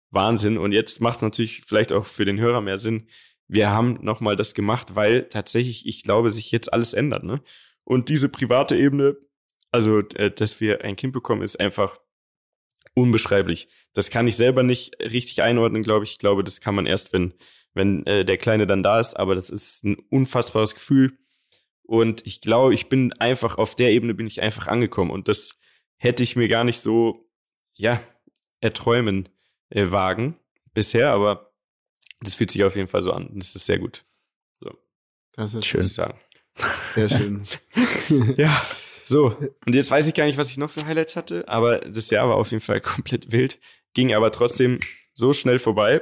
Wahnsinn. Und jetzt macht es natürlich vielleicht auch für den Hörer mehr Sinn. Wir haben nochmal das gemacht, weil tatsächlich, ich glaube, sich jetzt alles ändert. Ne? Und diese private Ebene, also äh, dass wir ein Kind bekommen, ist einfach unbeschreiblich. Das kann ich selber nicht richtig einordnen, glaube ich. Ich glaube, das kann man erst, wenn, wenn äh, der Kleine dann da ist. Aber das ist ein unfassbares Gefühl. Und ich glaube, ich bin einfach auf der Ebene bin ich einfach angekommen. Und das hätte ich mir gar nicht so, ja, erträumen äh, wagen bisher, aber das fühlt sich auf jeden Fall so an. Das ist sehr gut. So. Das ist schön. Sagen. Sehr schön. ja. So, und jetzt weiß ich gar nicht, was ich noch für Highlights hatte, aber das Jahr war auf jeden Fall komplett wild, ging aber trotzdem so schnell vorbei.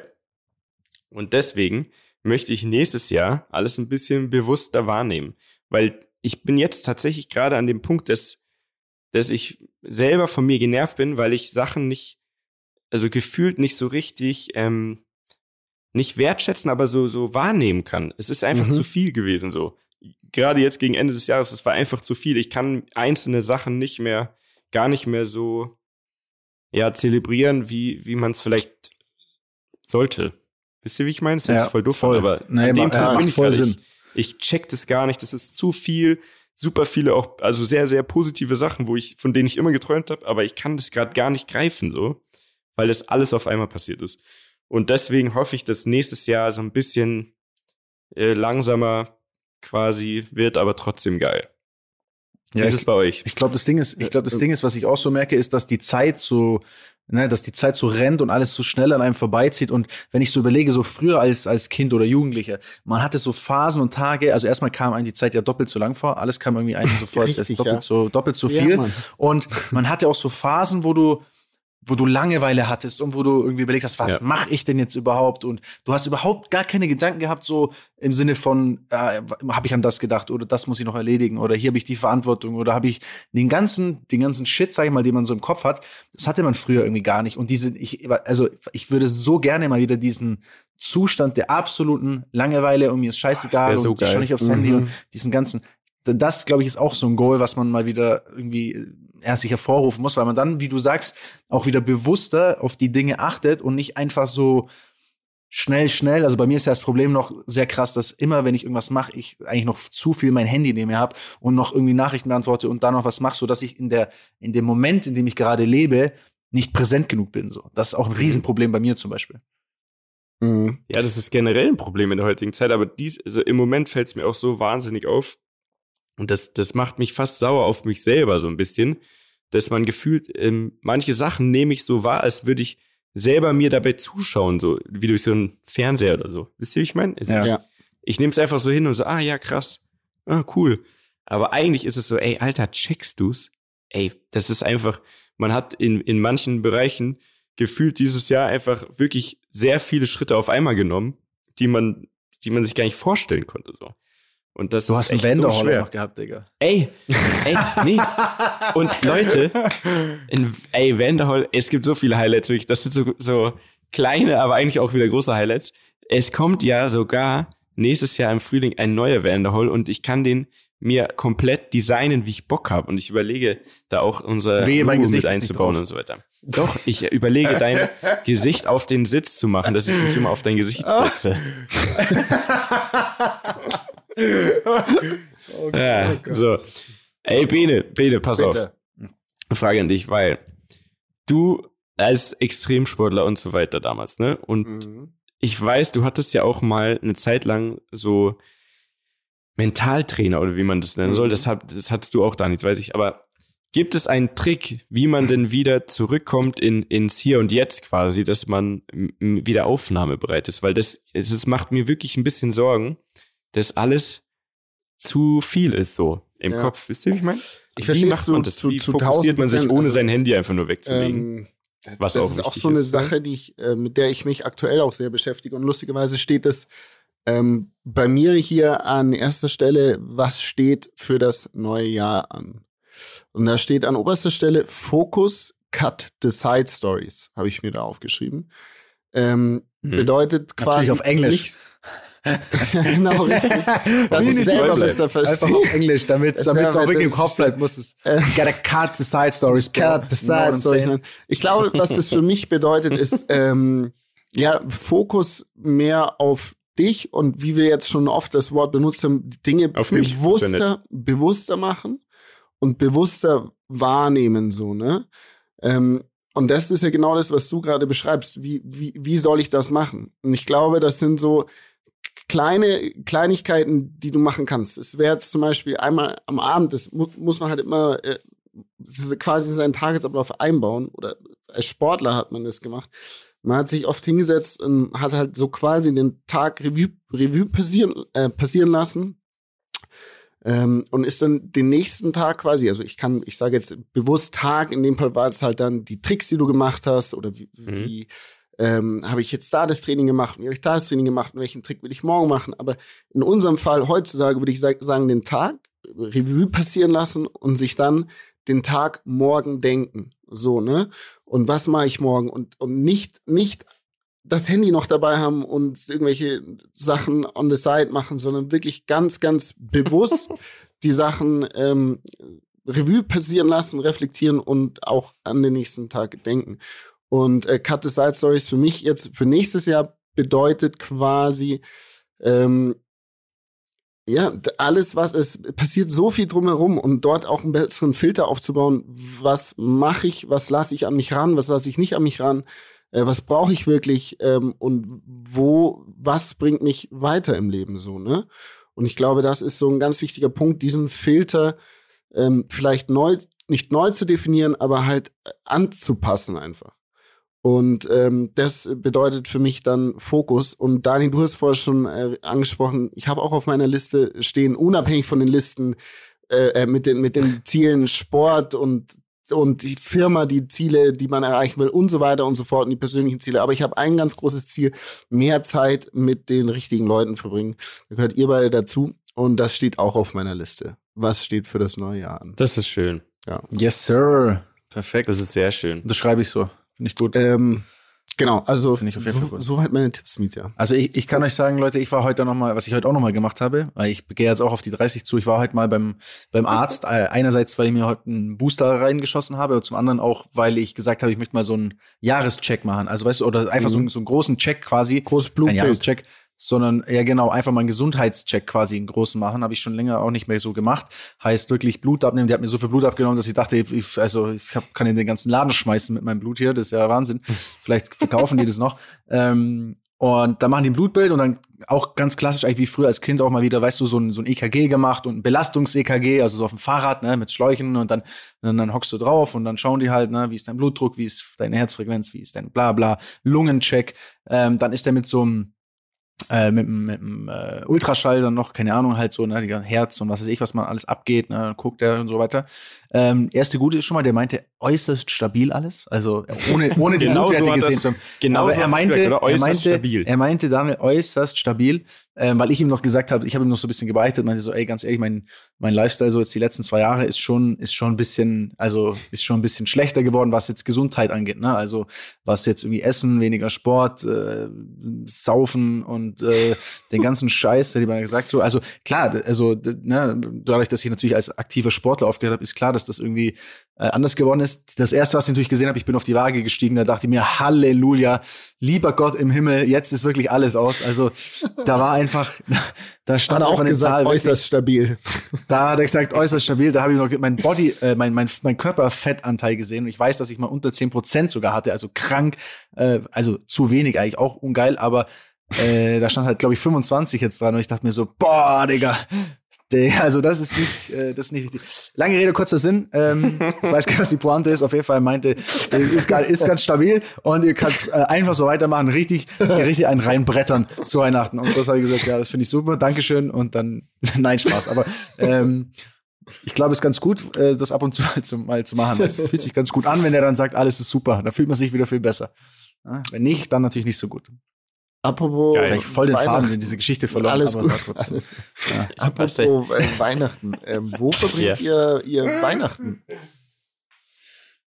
Und deswegen möchte ich nächstes Jahr alles ein bisschen bewusster wahrnehmen. Weil ich bin jetzt tatsächlich gerade an dem Punkt, dass, dass ich selber von mir genervt bin, weil ich Sachen nicht, also gefühlt nicht so richtig, ähm, nicht wertschätzen, aber so, so wahrnehmen kann. Es ist einfach mhm. zu viel gewesen so. Gerade jetzt gegen Ende des Jahres, es war einfach zu viel. Ich kann einzelne Sachen nicht mehr, gar nicht mehr so, ja, zelebrieren, wie, wie man es vielleicht sollte. Wisst ihr, wie ich meine? Das ist ja, voll doof, voll. aber nee, an dem Punkt bin ich voll Sinn. Ich, ich check das gar nicht, das ist zu viel, super viele auch, also sehr, sehr positive Sachen, wo ich, von denen ich immer geträumt habe, aber ich kann das gerade gar nicht greifen, so, weil das alles auf einmal passiert ist. Und deswegen hoffe ich, dass nächstes Jahr so ein bisschen äh, langsamer quasi wird, aber trotzdem geil. Ja, Wie ist es bei euch? Ich glaube, das Ding ist, ich glaube, das Ding ist, was ich auch so merke, ist, dass die Zeit so ne, dass die Zeit so rennt und alles so schnell an einem vorbeizieht. Und wenn ich so überlege, so früher als, als Kind oder Jugendlicher, man hatte so Phasen und Tage, also erstmal kam einem die Zeit ja doppelt so lang vor, alles kam irgendwie einem so vor, als wäre doppelt ja. so, doppelt so viel. Ja, und man hatte auch so Phasen, wo du, wo du Langeweile hattest und wo du irgendwie überlegt hast, was ja. mache ich denn jetzt überhaupt? Und du hast überhaupt gar keine Gedanken gehabt, so im Sinne von, äh, habe ich an das gedacht oder das muss ich noch erledigen oder hier habe ich die Verantwortung oder habe ich den ganzen, den ganzen Shit, sag ich mal, den man so im Kopf hat, das hatte man früher irgendwie gar nicht. Und diese, ich, also ich würde so gerne mal wieder diesen Zustand der absoluten Langeweile und mir ist scheißegal so und ich schaue nicht aufs mhm. Handy und diesen ganzen, das, glaube ich, ist auch so ein Goal, was man mal wieder irgendwie erst sich hervorrufen muss, weil man dann, wie du sagst, auch wieder bewusster auf die Dinge achtet und nicht einfach so schnell, schnell. Also bei mir ist ja das Problem noch sehr krass, dass immer, wenn ich irgendwas mache, ich eigentlich noch zu viel mein Handy neben mir habe und noch irgendwie Nachrichten beantworte und dann noch was mache, so dass ich in der in dem Moment, in dem ich gerade lebe, nicht präsent genug bin. So, das ist auch ein mhm. Riesenproblem bei mir zum Beispiel. Mhm. Ja, das ist generell ein Problem in der heutigen Zeit, aber dies, also im Moment fällt es mir auch so wahnsinnig auf, und das, das macht mich fast sauer auf mich selber so ein bisschen, dass man gefühlt, ähm, manche Sachen nehme ich so wahr, als würde ich selber mir dabei zuschauen, so wie durch so einen Fernseher oder so. Wisst ihr, wie ich meine? Also Ja. Ich, Ja. ich nehme es einfach so hin und so, ah ja, krass. Ah, cool. Aber eigentlich ist es so, ey, Alter, checkst du's? Ey, das ist einfach, man hat in, in manchen Bereichen gefühlt dieses Jahr einfach wirklich sehr viele Schritte auf einmal genommen, die man, die man sich gar nicht vorstellen konnte, so. Und das Du hast einen echt so noch gehabt, Digga. Ey, ey, nee. Und Leute, in, ey, Vanderhall, es gibt so viele Highlights, wirklich. das sind so, so kleine, aber eigentlich auch wieder große Highlights. Es kommt ja sogar nächstes Jahr im Frühling ein neuer Vanderhall und ich kann den mir komplett designen, wie ich Bock habe. Und ich überlege, da auch unser Wehe, Logo Gesicht mit einzubauen und so weiter. Doch, ich überlege, dein Gesicht auf den Sitz zu machen, dass ich mich immer auf dein Gesicht setze. ja, so. Ey, Bene, Bene, pass auf. Bitte. Frage an dich, weil du als Extremsportler und so weiter damals, ne? Und Mhm. ich weiß, du hattest ja auch mal eine Zeit lang so Mentaltrainer oder wie man das nennen soll. Mhm. Das, hat, das hattest du auch da nicht, weiß ich. Aber gibt es einen Trick, wie man denn wieder zurückkommt in, ins Hier und Jetzt quasi, dass man wieder aufnahmebereit ist? Weil das, es es macht mir wirklich ein bisschen Sorgen, dass alles zu viel ist so im Ja. Kopf. Wisst ihr, wie ich meine? Ich Wie verstehe macht es zu, man das? zu, Wie zu fokussiert man sich, 1000%, ohne also, sein Handy einfach nur wegzulegen? Ähm, das, Was das auch ist auch so eine ist, ne? Sache, die ich, äh, mit der ich mich aktuell auch sehr beschäftige. Und lustigerweise steht es ähm, bei mir hier an erster Stelle, was steht für das neue Jahr an. Und da steht an oberster Stelle Focus Cut the Side Stories, habe ich mir da aufgeschrieben. Ähm, Mhm. Bedeutet quasi. Natürlich auf Englisch. Nicht, genau, richtig. Das ist selber besser Einfach verstehen. auf Englisch, damit es auch wirklich im Kopf bleibt, muss es. Gotta cut the side stories. Cut the side stories. Ich glaube, was das für mich bedeutet, ist ähm, ja Fokus mehr auf dich und wie wir jetzt schon oft das Wort benutzt haben, Dinge Auf bewusster, bewusster machen und bewusster wahrnehmen, so, ne? Ähm, und das ist ja genau das, was du gerade beschreibst. Wie, wie, wie soll ich das machen? Und ich glaube, das sind so kleine Kleinigkeiten, die du machen kannst. Es wäre jetzt zum Beispiel einmal am Abend, das mu muss man halt immer äh, quasi seinen Tagesablauf einbauen. Oder als Sportler hat man das gemacht. Man hat sich oft hingesetzt und hat halt so quasi den Tag Revue, Revue passieren, äh, passieren lassen. Ähm, und ist dann den nächsten Tag quasi, also ich kann, ich sage jetzt bewusst Tag, in dem Fall war es halt dann die Tricks, die du gemacht hast, oder wie, Mhm. wie ähm, habe ich jetzt da das Training gemacht, wie habe ich da das Training gemacht welchen Trick will ich morgen machen. Aber in unserem Fall heutzutage würde ich sa sagen, den Tag Revue passieren lassen und sich dann den Tag morgen denken. So, ne? Und was mache ich morgen? Und, und nicht, nicht das Handy noch dabei haben und irgendwelche Sachen on the side machen, sondern wirklich ganz, ganz bewusst die Sachen ähm, Revue passieren lassen, reflektieren und auch an den nächsten Tag denken. Und äh, Cut the Side Stories für mich jetzt für nächstes Jahr bedeutet quasi, ähm, ja, alles, was es passiert so viel drumherum und dort auch einen besseren Filter aufzubauen. Was mache ich, was lasse ich an mich ran, was lasse ich nicht an mich ran, äh, was brauche ich wirklich ähm, und wo, was bringt mich weiter im Leben so, ne? Und ich glaube, das ist so ein ganz wichtiger Punkt, diesen Filter ähm, vielleicht neu, nicht neu zu definieren, aber halt äh, anzupassen einfach. Und ähm, das bedeutet für mich dann Fokus. Und Dani, du hast vorher schon äh, angesprochen, ich habe auch auf meiner Liste stehen, unabhängig von den Listen äh, äh, mit, den, mit den Zielen Sport und, und die Firma, die Ziele, die man erreichen will und so weiter und so fort und die persönlichen Ziele. Aber ich habe ein ganz großes Ziel, mehr Zeit mit den richtigen Leuten verbringen. Da gehört ihr beide dazu. Und das steht auch auf meiner Liste. Was steht für das neue Jahr an? Das ist schön. Yes, sir. Perfekt. Das ist sehr schön. Das schreibe ich so. Finde ich gut. Ähm, genau, also Finde ich auf jeden Fall so, gut. soweit meine Tipps, Mietja. Also ich, ich kann euch sagen, Leute, ich war heute noch mal, was ich heute auch noch mal gemacht habe, weil ich gehe jetzt auch auf die 30 zu. Ich war heute mal beim beim Arzt. Äh, einerseits, weil ich mir heute einen Booster reingeschossen habe, und zum anderen auch, weil ich gesagt habe, ich möchte mal so einen Jahrescheck machen. Also weißt du, oder einfach so, einen- so einen großen Check quasi. Großes Blutbild. Jahrescheck, sondern ja genau, einfach mal einen Gesundheitscheck quasi einen großen machen. Habe ich schon länger auch nicht mehr so gemacht. Heißt wirklich Blut abnehmen. Die hat mir so viel Blut abgenommen, dass ich dachte, ich, also ich hab, kann in den ganzen Laden schmeißen mit meinem Blut hier. Das ist ja Wahnsinn. Vielleicht verkaufen die das noch. Ähm, Und dann machen die ein Blutbild und dann auch ganz klassisch, eigentlich wie früher als Kind auch mal wieder, weißt du, so ein, so ein EKG gemacht und ein Belastungs-EKG, also so auf dem Fahrrad, ne, mit Schläuchen und dann, und dann hockst du drauf und dann schauen die halt, ne, wie ist dein Blutdruck, wie ist deine Herzfrequenz, wie ist dein bla bla, Lungencheck. Ähm, dann ist der mit so einem äh, mit, mit dem äh, Ultraschall dann noch, keine Ahnung, halt so, ne, die Herz und was weiß ich, was man alles abgeht, ne, guckt er und so weiter. Ähm, erste Gute ist schon mal, der meinte äußerst stabil alles, also ohne, ohne die Genau so Blutwerte gesehen zu haben. Genau Aber so er meinte, gesagt, er Äußerst meinte, stabil. er meinte Daniel äußerst stabil, ähm, weil ich ihm noch gesagt habe, ich habe ihm noch so ein bisschen gebeichtet, meinte so, ey, ganz ehrlich, mein, mein Lifestyle so jetzt die letzten zwei Jahre ist schon, ist schon ein bisschen, also ist schon ein bisschen schlechter geworden, was jetzt Gesundheit angeht, ne? Also was jetzt irgendwie Essen, weniger Sport, äh, Saufen und äh, den ganzen Scheiß, der man gesagt so, also klar, also ne, dadurch, dass ich natürlich als aktiver Sportler aufgehört habe, ist klar, dass das irgendwie äh, anders geworden ist. Das erste, was ich natürlich gesehen habe, ich bin auf die Waage gestiegen, da dachte ich mir, Halleluja, lieber Gott im Himmel, jetzt ist wirklich alles aus. Also da war einfach, da stand auch eine gesagt, Zahl. wirklich- äußerst stabil. da hat er gesagt, äußerst stabil. Da habe ich noch mein Body, äh, mein, mein, mein Körperfettanteil gesehen. Und ich weiß, dass ich mal unter 10% sogar hatte, also krank, äh, also zu wenig eigentlich, auch ungeil, aber äh, da stand halt, glaube ich, 25 jetzt dran. Und ich dachte mir so, boah, Digga. Digga, Also das ist nicht, äh, das ist nicht wichtig. Lange Rede, kurzer Sinn. Ähm, ich weiß gar nicht, was die Pointe ist. Auf jeden Fall meinte, äh, ist, gar- ist ganz stabil und ihr könnt äh, einfach so weitermachen, richtig, richtig einen reinbrettern zu Weihnachten. Und das habe ich gesagt, ja, das finde ich super, Dankeschön. Und dann, nein, Spaß. Aber ähm, ich glaube, es ist ganz gut, äh, das ab und zu mal zu, mal zu machen. Es fühlt sich ganz gut an, wenn er dann sagt, alles ist super. Da fühlt man sich wieder viel besser. Wenn nicht, dann natürlich nicht so gut. Apropos Geil. Vielleicht voll den Faden Weihnachten. in diese Geschichte verloren. Alles aber gut. Alles. Ja. Apropos äh, Weihnachten. Ähm, wo verbringt ihr, ihr Weihnachten?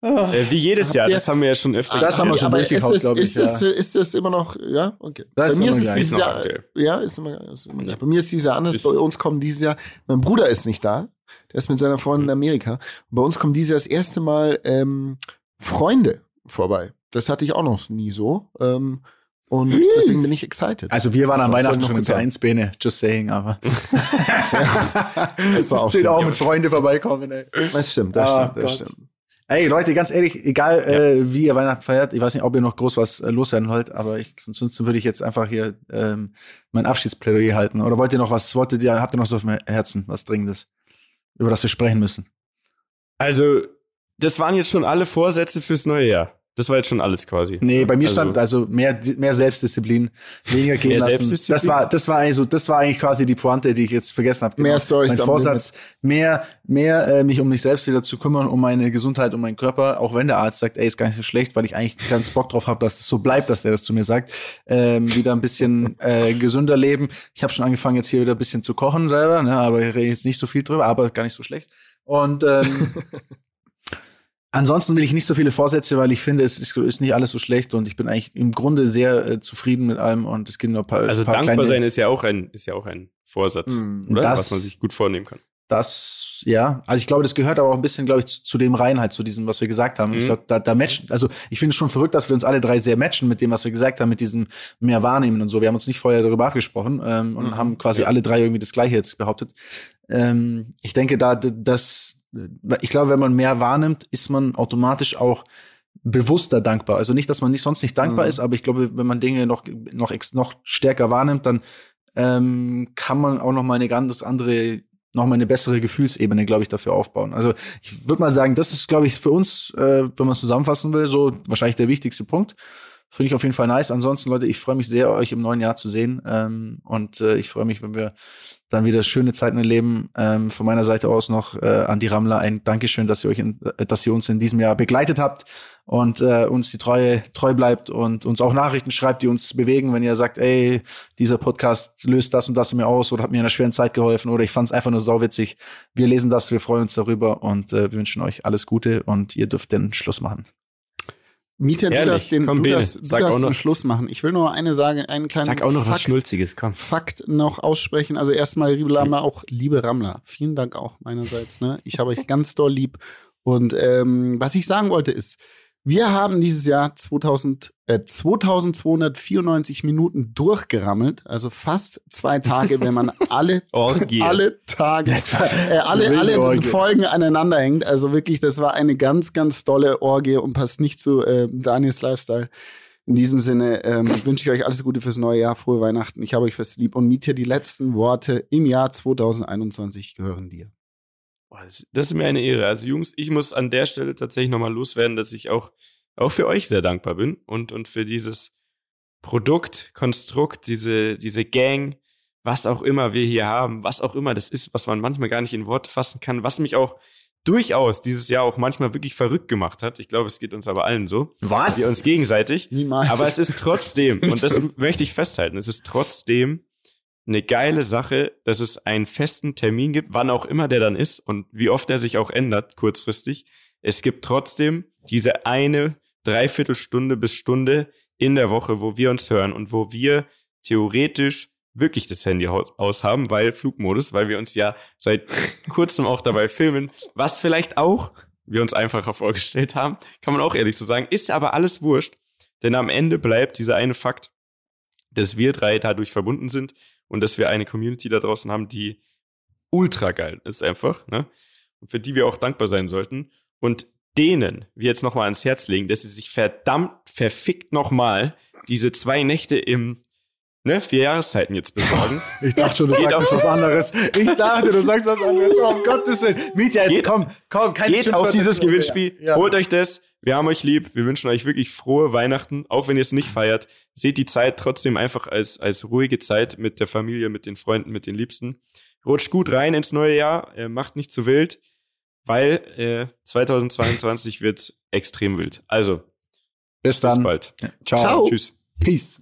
Äh, wie jedes Habt Jahr, das haben wir ja schon öfter Das haben wir schon Aber durchgekaut, ist das, glaub ich, ist, das, ja. ist das immer noch, ja, okay. Das Bei mir ist dieses Ist noch Jahr, aktuell. ja, ist immer, ist immer Ja. gleich. Bei mir ist dieses Jahr anders. Ist- Bei uns kommt dieses Jahr, mein Bruder ist nicht da. Der ist mit seiner Freundin in Amerika. Und bei uns kommen dieses Jahr das erste Mal ähm, Freunde vorbei. Das hatte ich auch noch nie so. Ähm, und deswegen bin ich excited. Also wir waren am Weihnachten schon in kurz sagen. Vereinsbäne, just saying, aber das war auch zählt schön. auch mit Freunde vorbeikommen, ey. Das stimmt, das Ah, stimmt, das Gott. stimmt. Ey, Leute, ganz ehrlich, egal äh, wie ihr Weihnachten feiert, ich weiß nicht, ob ihr noch groß was äh, loswerden wollt, aber ich, ansonsten würde ich jetzt einfach hier ähm, mein Abschiedsplädoyer halten. Oder wollt ihr noch was, wolltet ihr, habt ihr noch so auf dem Herzen, was Dringendes, über das wir sprechen müssen? Also, das waren jetzt schon alle Vorsätze fürs neue Jahr. Das war jetzt schon alles quasi. Nee, bei mir Also- stand also mehr, mehr Selbstdisziplin, weniger gehen Mehr lassen. Selbstdisziplin? Das war, das war eigentlich so, das war eigentlich quasi die Pointe, die ich jetzt vergessen habe. Mehr Storys Mein am Vorsatz, mehr, mehr äh, mich um mich selbst wieder zu kümmern, um meine Gesundheit, um meinen Körper, auch wenn der Arzt sagt, ey, ist gar nicht so schlecht, weil ich eigentlich ganz Bock drauf habe, dass es so bleibt, dass der das zu mir sagt. Ähm, wieder ein bisschen äh, gesünder leben. Ich habe schon angefangen, jetzt hier wieder ein bisschen zu kochen selber, ne, aber ich rede jetzt nicht so viel drüber, aber gar nicht so schlecht. Und ähm, Ansonsten will ich nicht so viele Vorsätze, weil ich finde, es ist, ist nicht alles so schlecht und ich bin eigentlich im Grunde sehr äh, zufrieden mit allem und es gibt nur ein paar, Also ein paar dankbar kleine, sein ist ja auch ein, ist ja auch ein Vorsatz, Mm, oder? das- Was man sich gut vornehmen kann. Das, ja, also ich glaube, das gehört aber auch ein bisschen, glaube ich, zu, zu dem rein halt, zu diesem, was wir gesagt haben. Ich Mhm. glaube, da, da matchen, also ich finde es schon verrückt, dass wir uns alle drei sehr matchen mit dem, was wir gesagt haben, mit diesem mehr wahrnehmen und so. Wir haben uns nicht vorher darüber abgesprochen ähm, und Mhm, haben quasi ja. alle drei irgendwie das Gleiche jetzt behauptet. Ähm, ich denke, da, das, ich glaube, wenn man mehr wahrnimmt, ist man automatisch auch bewusster dankbar. Also nicht, dass man nicht sonst nicht dankbar Mhm. ist, aber ich glaube, wenn man Dinge noch noch noch stärker wahrnimmt, dann ähm, kann man auch noch mal eine ganz andere, noch mal eine bessere Gefühlsebene, glaube ich, dafür aufbauen. Also ich würde mal sagen, das ist, glaube ich, für uns, äh, wenn man es zusammenfassen will, so wahrscheinlich der wichtigste Punkt. Finde ich auf jeden Fall nice. Ansonsten, Leute, ich freue mich sehr, euch im neuen Jahr zu sehen. Ähm, und äh, ich freue mich, wenn wir dann wieder schöne Zeiten erleben. Ähm, von meiner Seite aus noch äh, an die Rammler ein Dankeschön, dass ihr euch, in, äh, dass ihr uns in diesem Jahr begleitet habt und äh, uns die Treue treu bleibt und uns auch Nachrichten schreibt, die uns bewegen, wenn ihr sagt, ey, dieser Podcast löst das und das in mir aus oder hat mir in einer schweren Zeit geholfen oder ich fand es einfach nur sauwitzig. Wir lesen das, wir freuen uns darüber und äh, wünschen euch alles Gute und ihr dürft den Schluss machen. Mietja, du Ehrlich, darfst den, komm, du darfst, du darfst noch. den Schluss machen. Ich will nur eine sagen, einen kleinen Sag auch noch was Fakt, Schnulziges, komm. Fakt noch aussprechen. Also erstmal, liebe Rammler, auch liebe Rammler, vielen Dank auch meinerseits. Ne? Ich habe euch ganz doll lieb. Und ähm, was ich sagen wollte ist, wir haben dieses Jahr 2000, äh, 2294 Minuten durchgerammelt, also fast zwei Tage, wenn man alle, alle Tage, äh, alle, alle. Folgen aneinander hängt. Also wirklich, das war eine ganz, ganz tolle Orgie und passt nicht zu äh, Daniels Lifestyle. In diesem Sinne ähm, wünsche ich euch alles Gute fürs neue Jahr, frohe Weihnachten. Ich habe euch fest lieb und Mietje, die letzten Worte im Jahr 2021 gehören dir. Das, das ist mir eine Ehre. Also Jungs, ich muss an der Stelle tatsächlich nochmal loswerden, dass ich auch, auch für euch sehr dankbar bin und, und für dieses Produkt, Konstrukt, diese, diese Gang, was auch immer wir hier haben, was auch immer das ist, was man manchmal gar nicht in Worte fassen kann, was mich auch durchaus dieses Jahr auch manchmal wirklich verrückt gemacht hat. Ich glaube, es geht uns aber allen so. Was? Wir uns gegenseitig. Niemals. Aber es ist trotzdem, und das möchte ich festhalten, es ist trotzdem eine geile Sache, dass es einen festen Termin gibt, wann auch immer der dann ist und wie oft er sich auch ändert, kurzfristig. Es gibt trotzdem diese eine Dreiviertelstunde bis Stunde in der Woche, wo wir uns hören und wo wir theoretisch wirklich das Handy aus haben, weil Flugmodus, weil wir uns ja seit kurzem auch dabei filmen, was vielleicht auch wir uns einfacher vorgestellt haben, kann man auch ehrlich so sagen, ist aber alles wurscht, denn am Ende bleibt dieser eine Fakt, dass wir drei dadurch verbunden sind und dass wir eine Community da draußen haben, die ultra geil ist einfach, ne? Und für die wir auch dankbar sein sollten und denen wir jetzt nochmal ans Herz legen, dass sie sich verdammt verfickt nochmal diese zwei Nächte im ne, vier Jahreszeiten jetzt besorgen. Ich dachte schon, du Geht sagst was anderes. Ich dachte, du sagst was anderes. Oh, um Gottes Willen. Mietja, jetzt Geht- komm, komm, keine Geht auf dieses. Gewinnspiel, Ja. holt euch das. Wir haben euch lieb. Wir wünschen euch wirklich frohe Weihnachten, auch wenn ihr es nicht feiert. Seht die Zeit trotzdem einfach als, als ruhige Zeit mit der Familie, mit den Freunden, mit den Liebsten. Rutscht gut rein ins neue Jahr, äh, macht nicht zu wild, weil äh, 2022 wird extrem wild. Also, Bis bis dann. bald. Ciao. Ciao. Tschüss. Peace.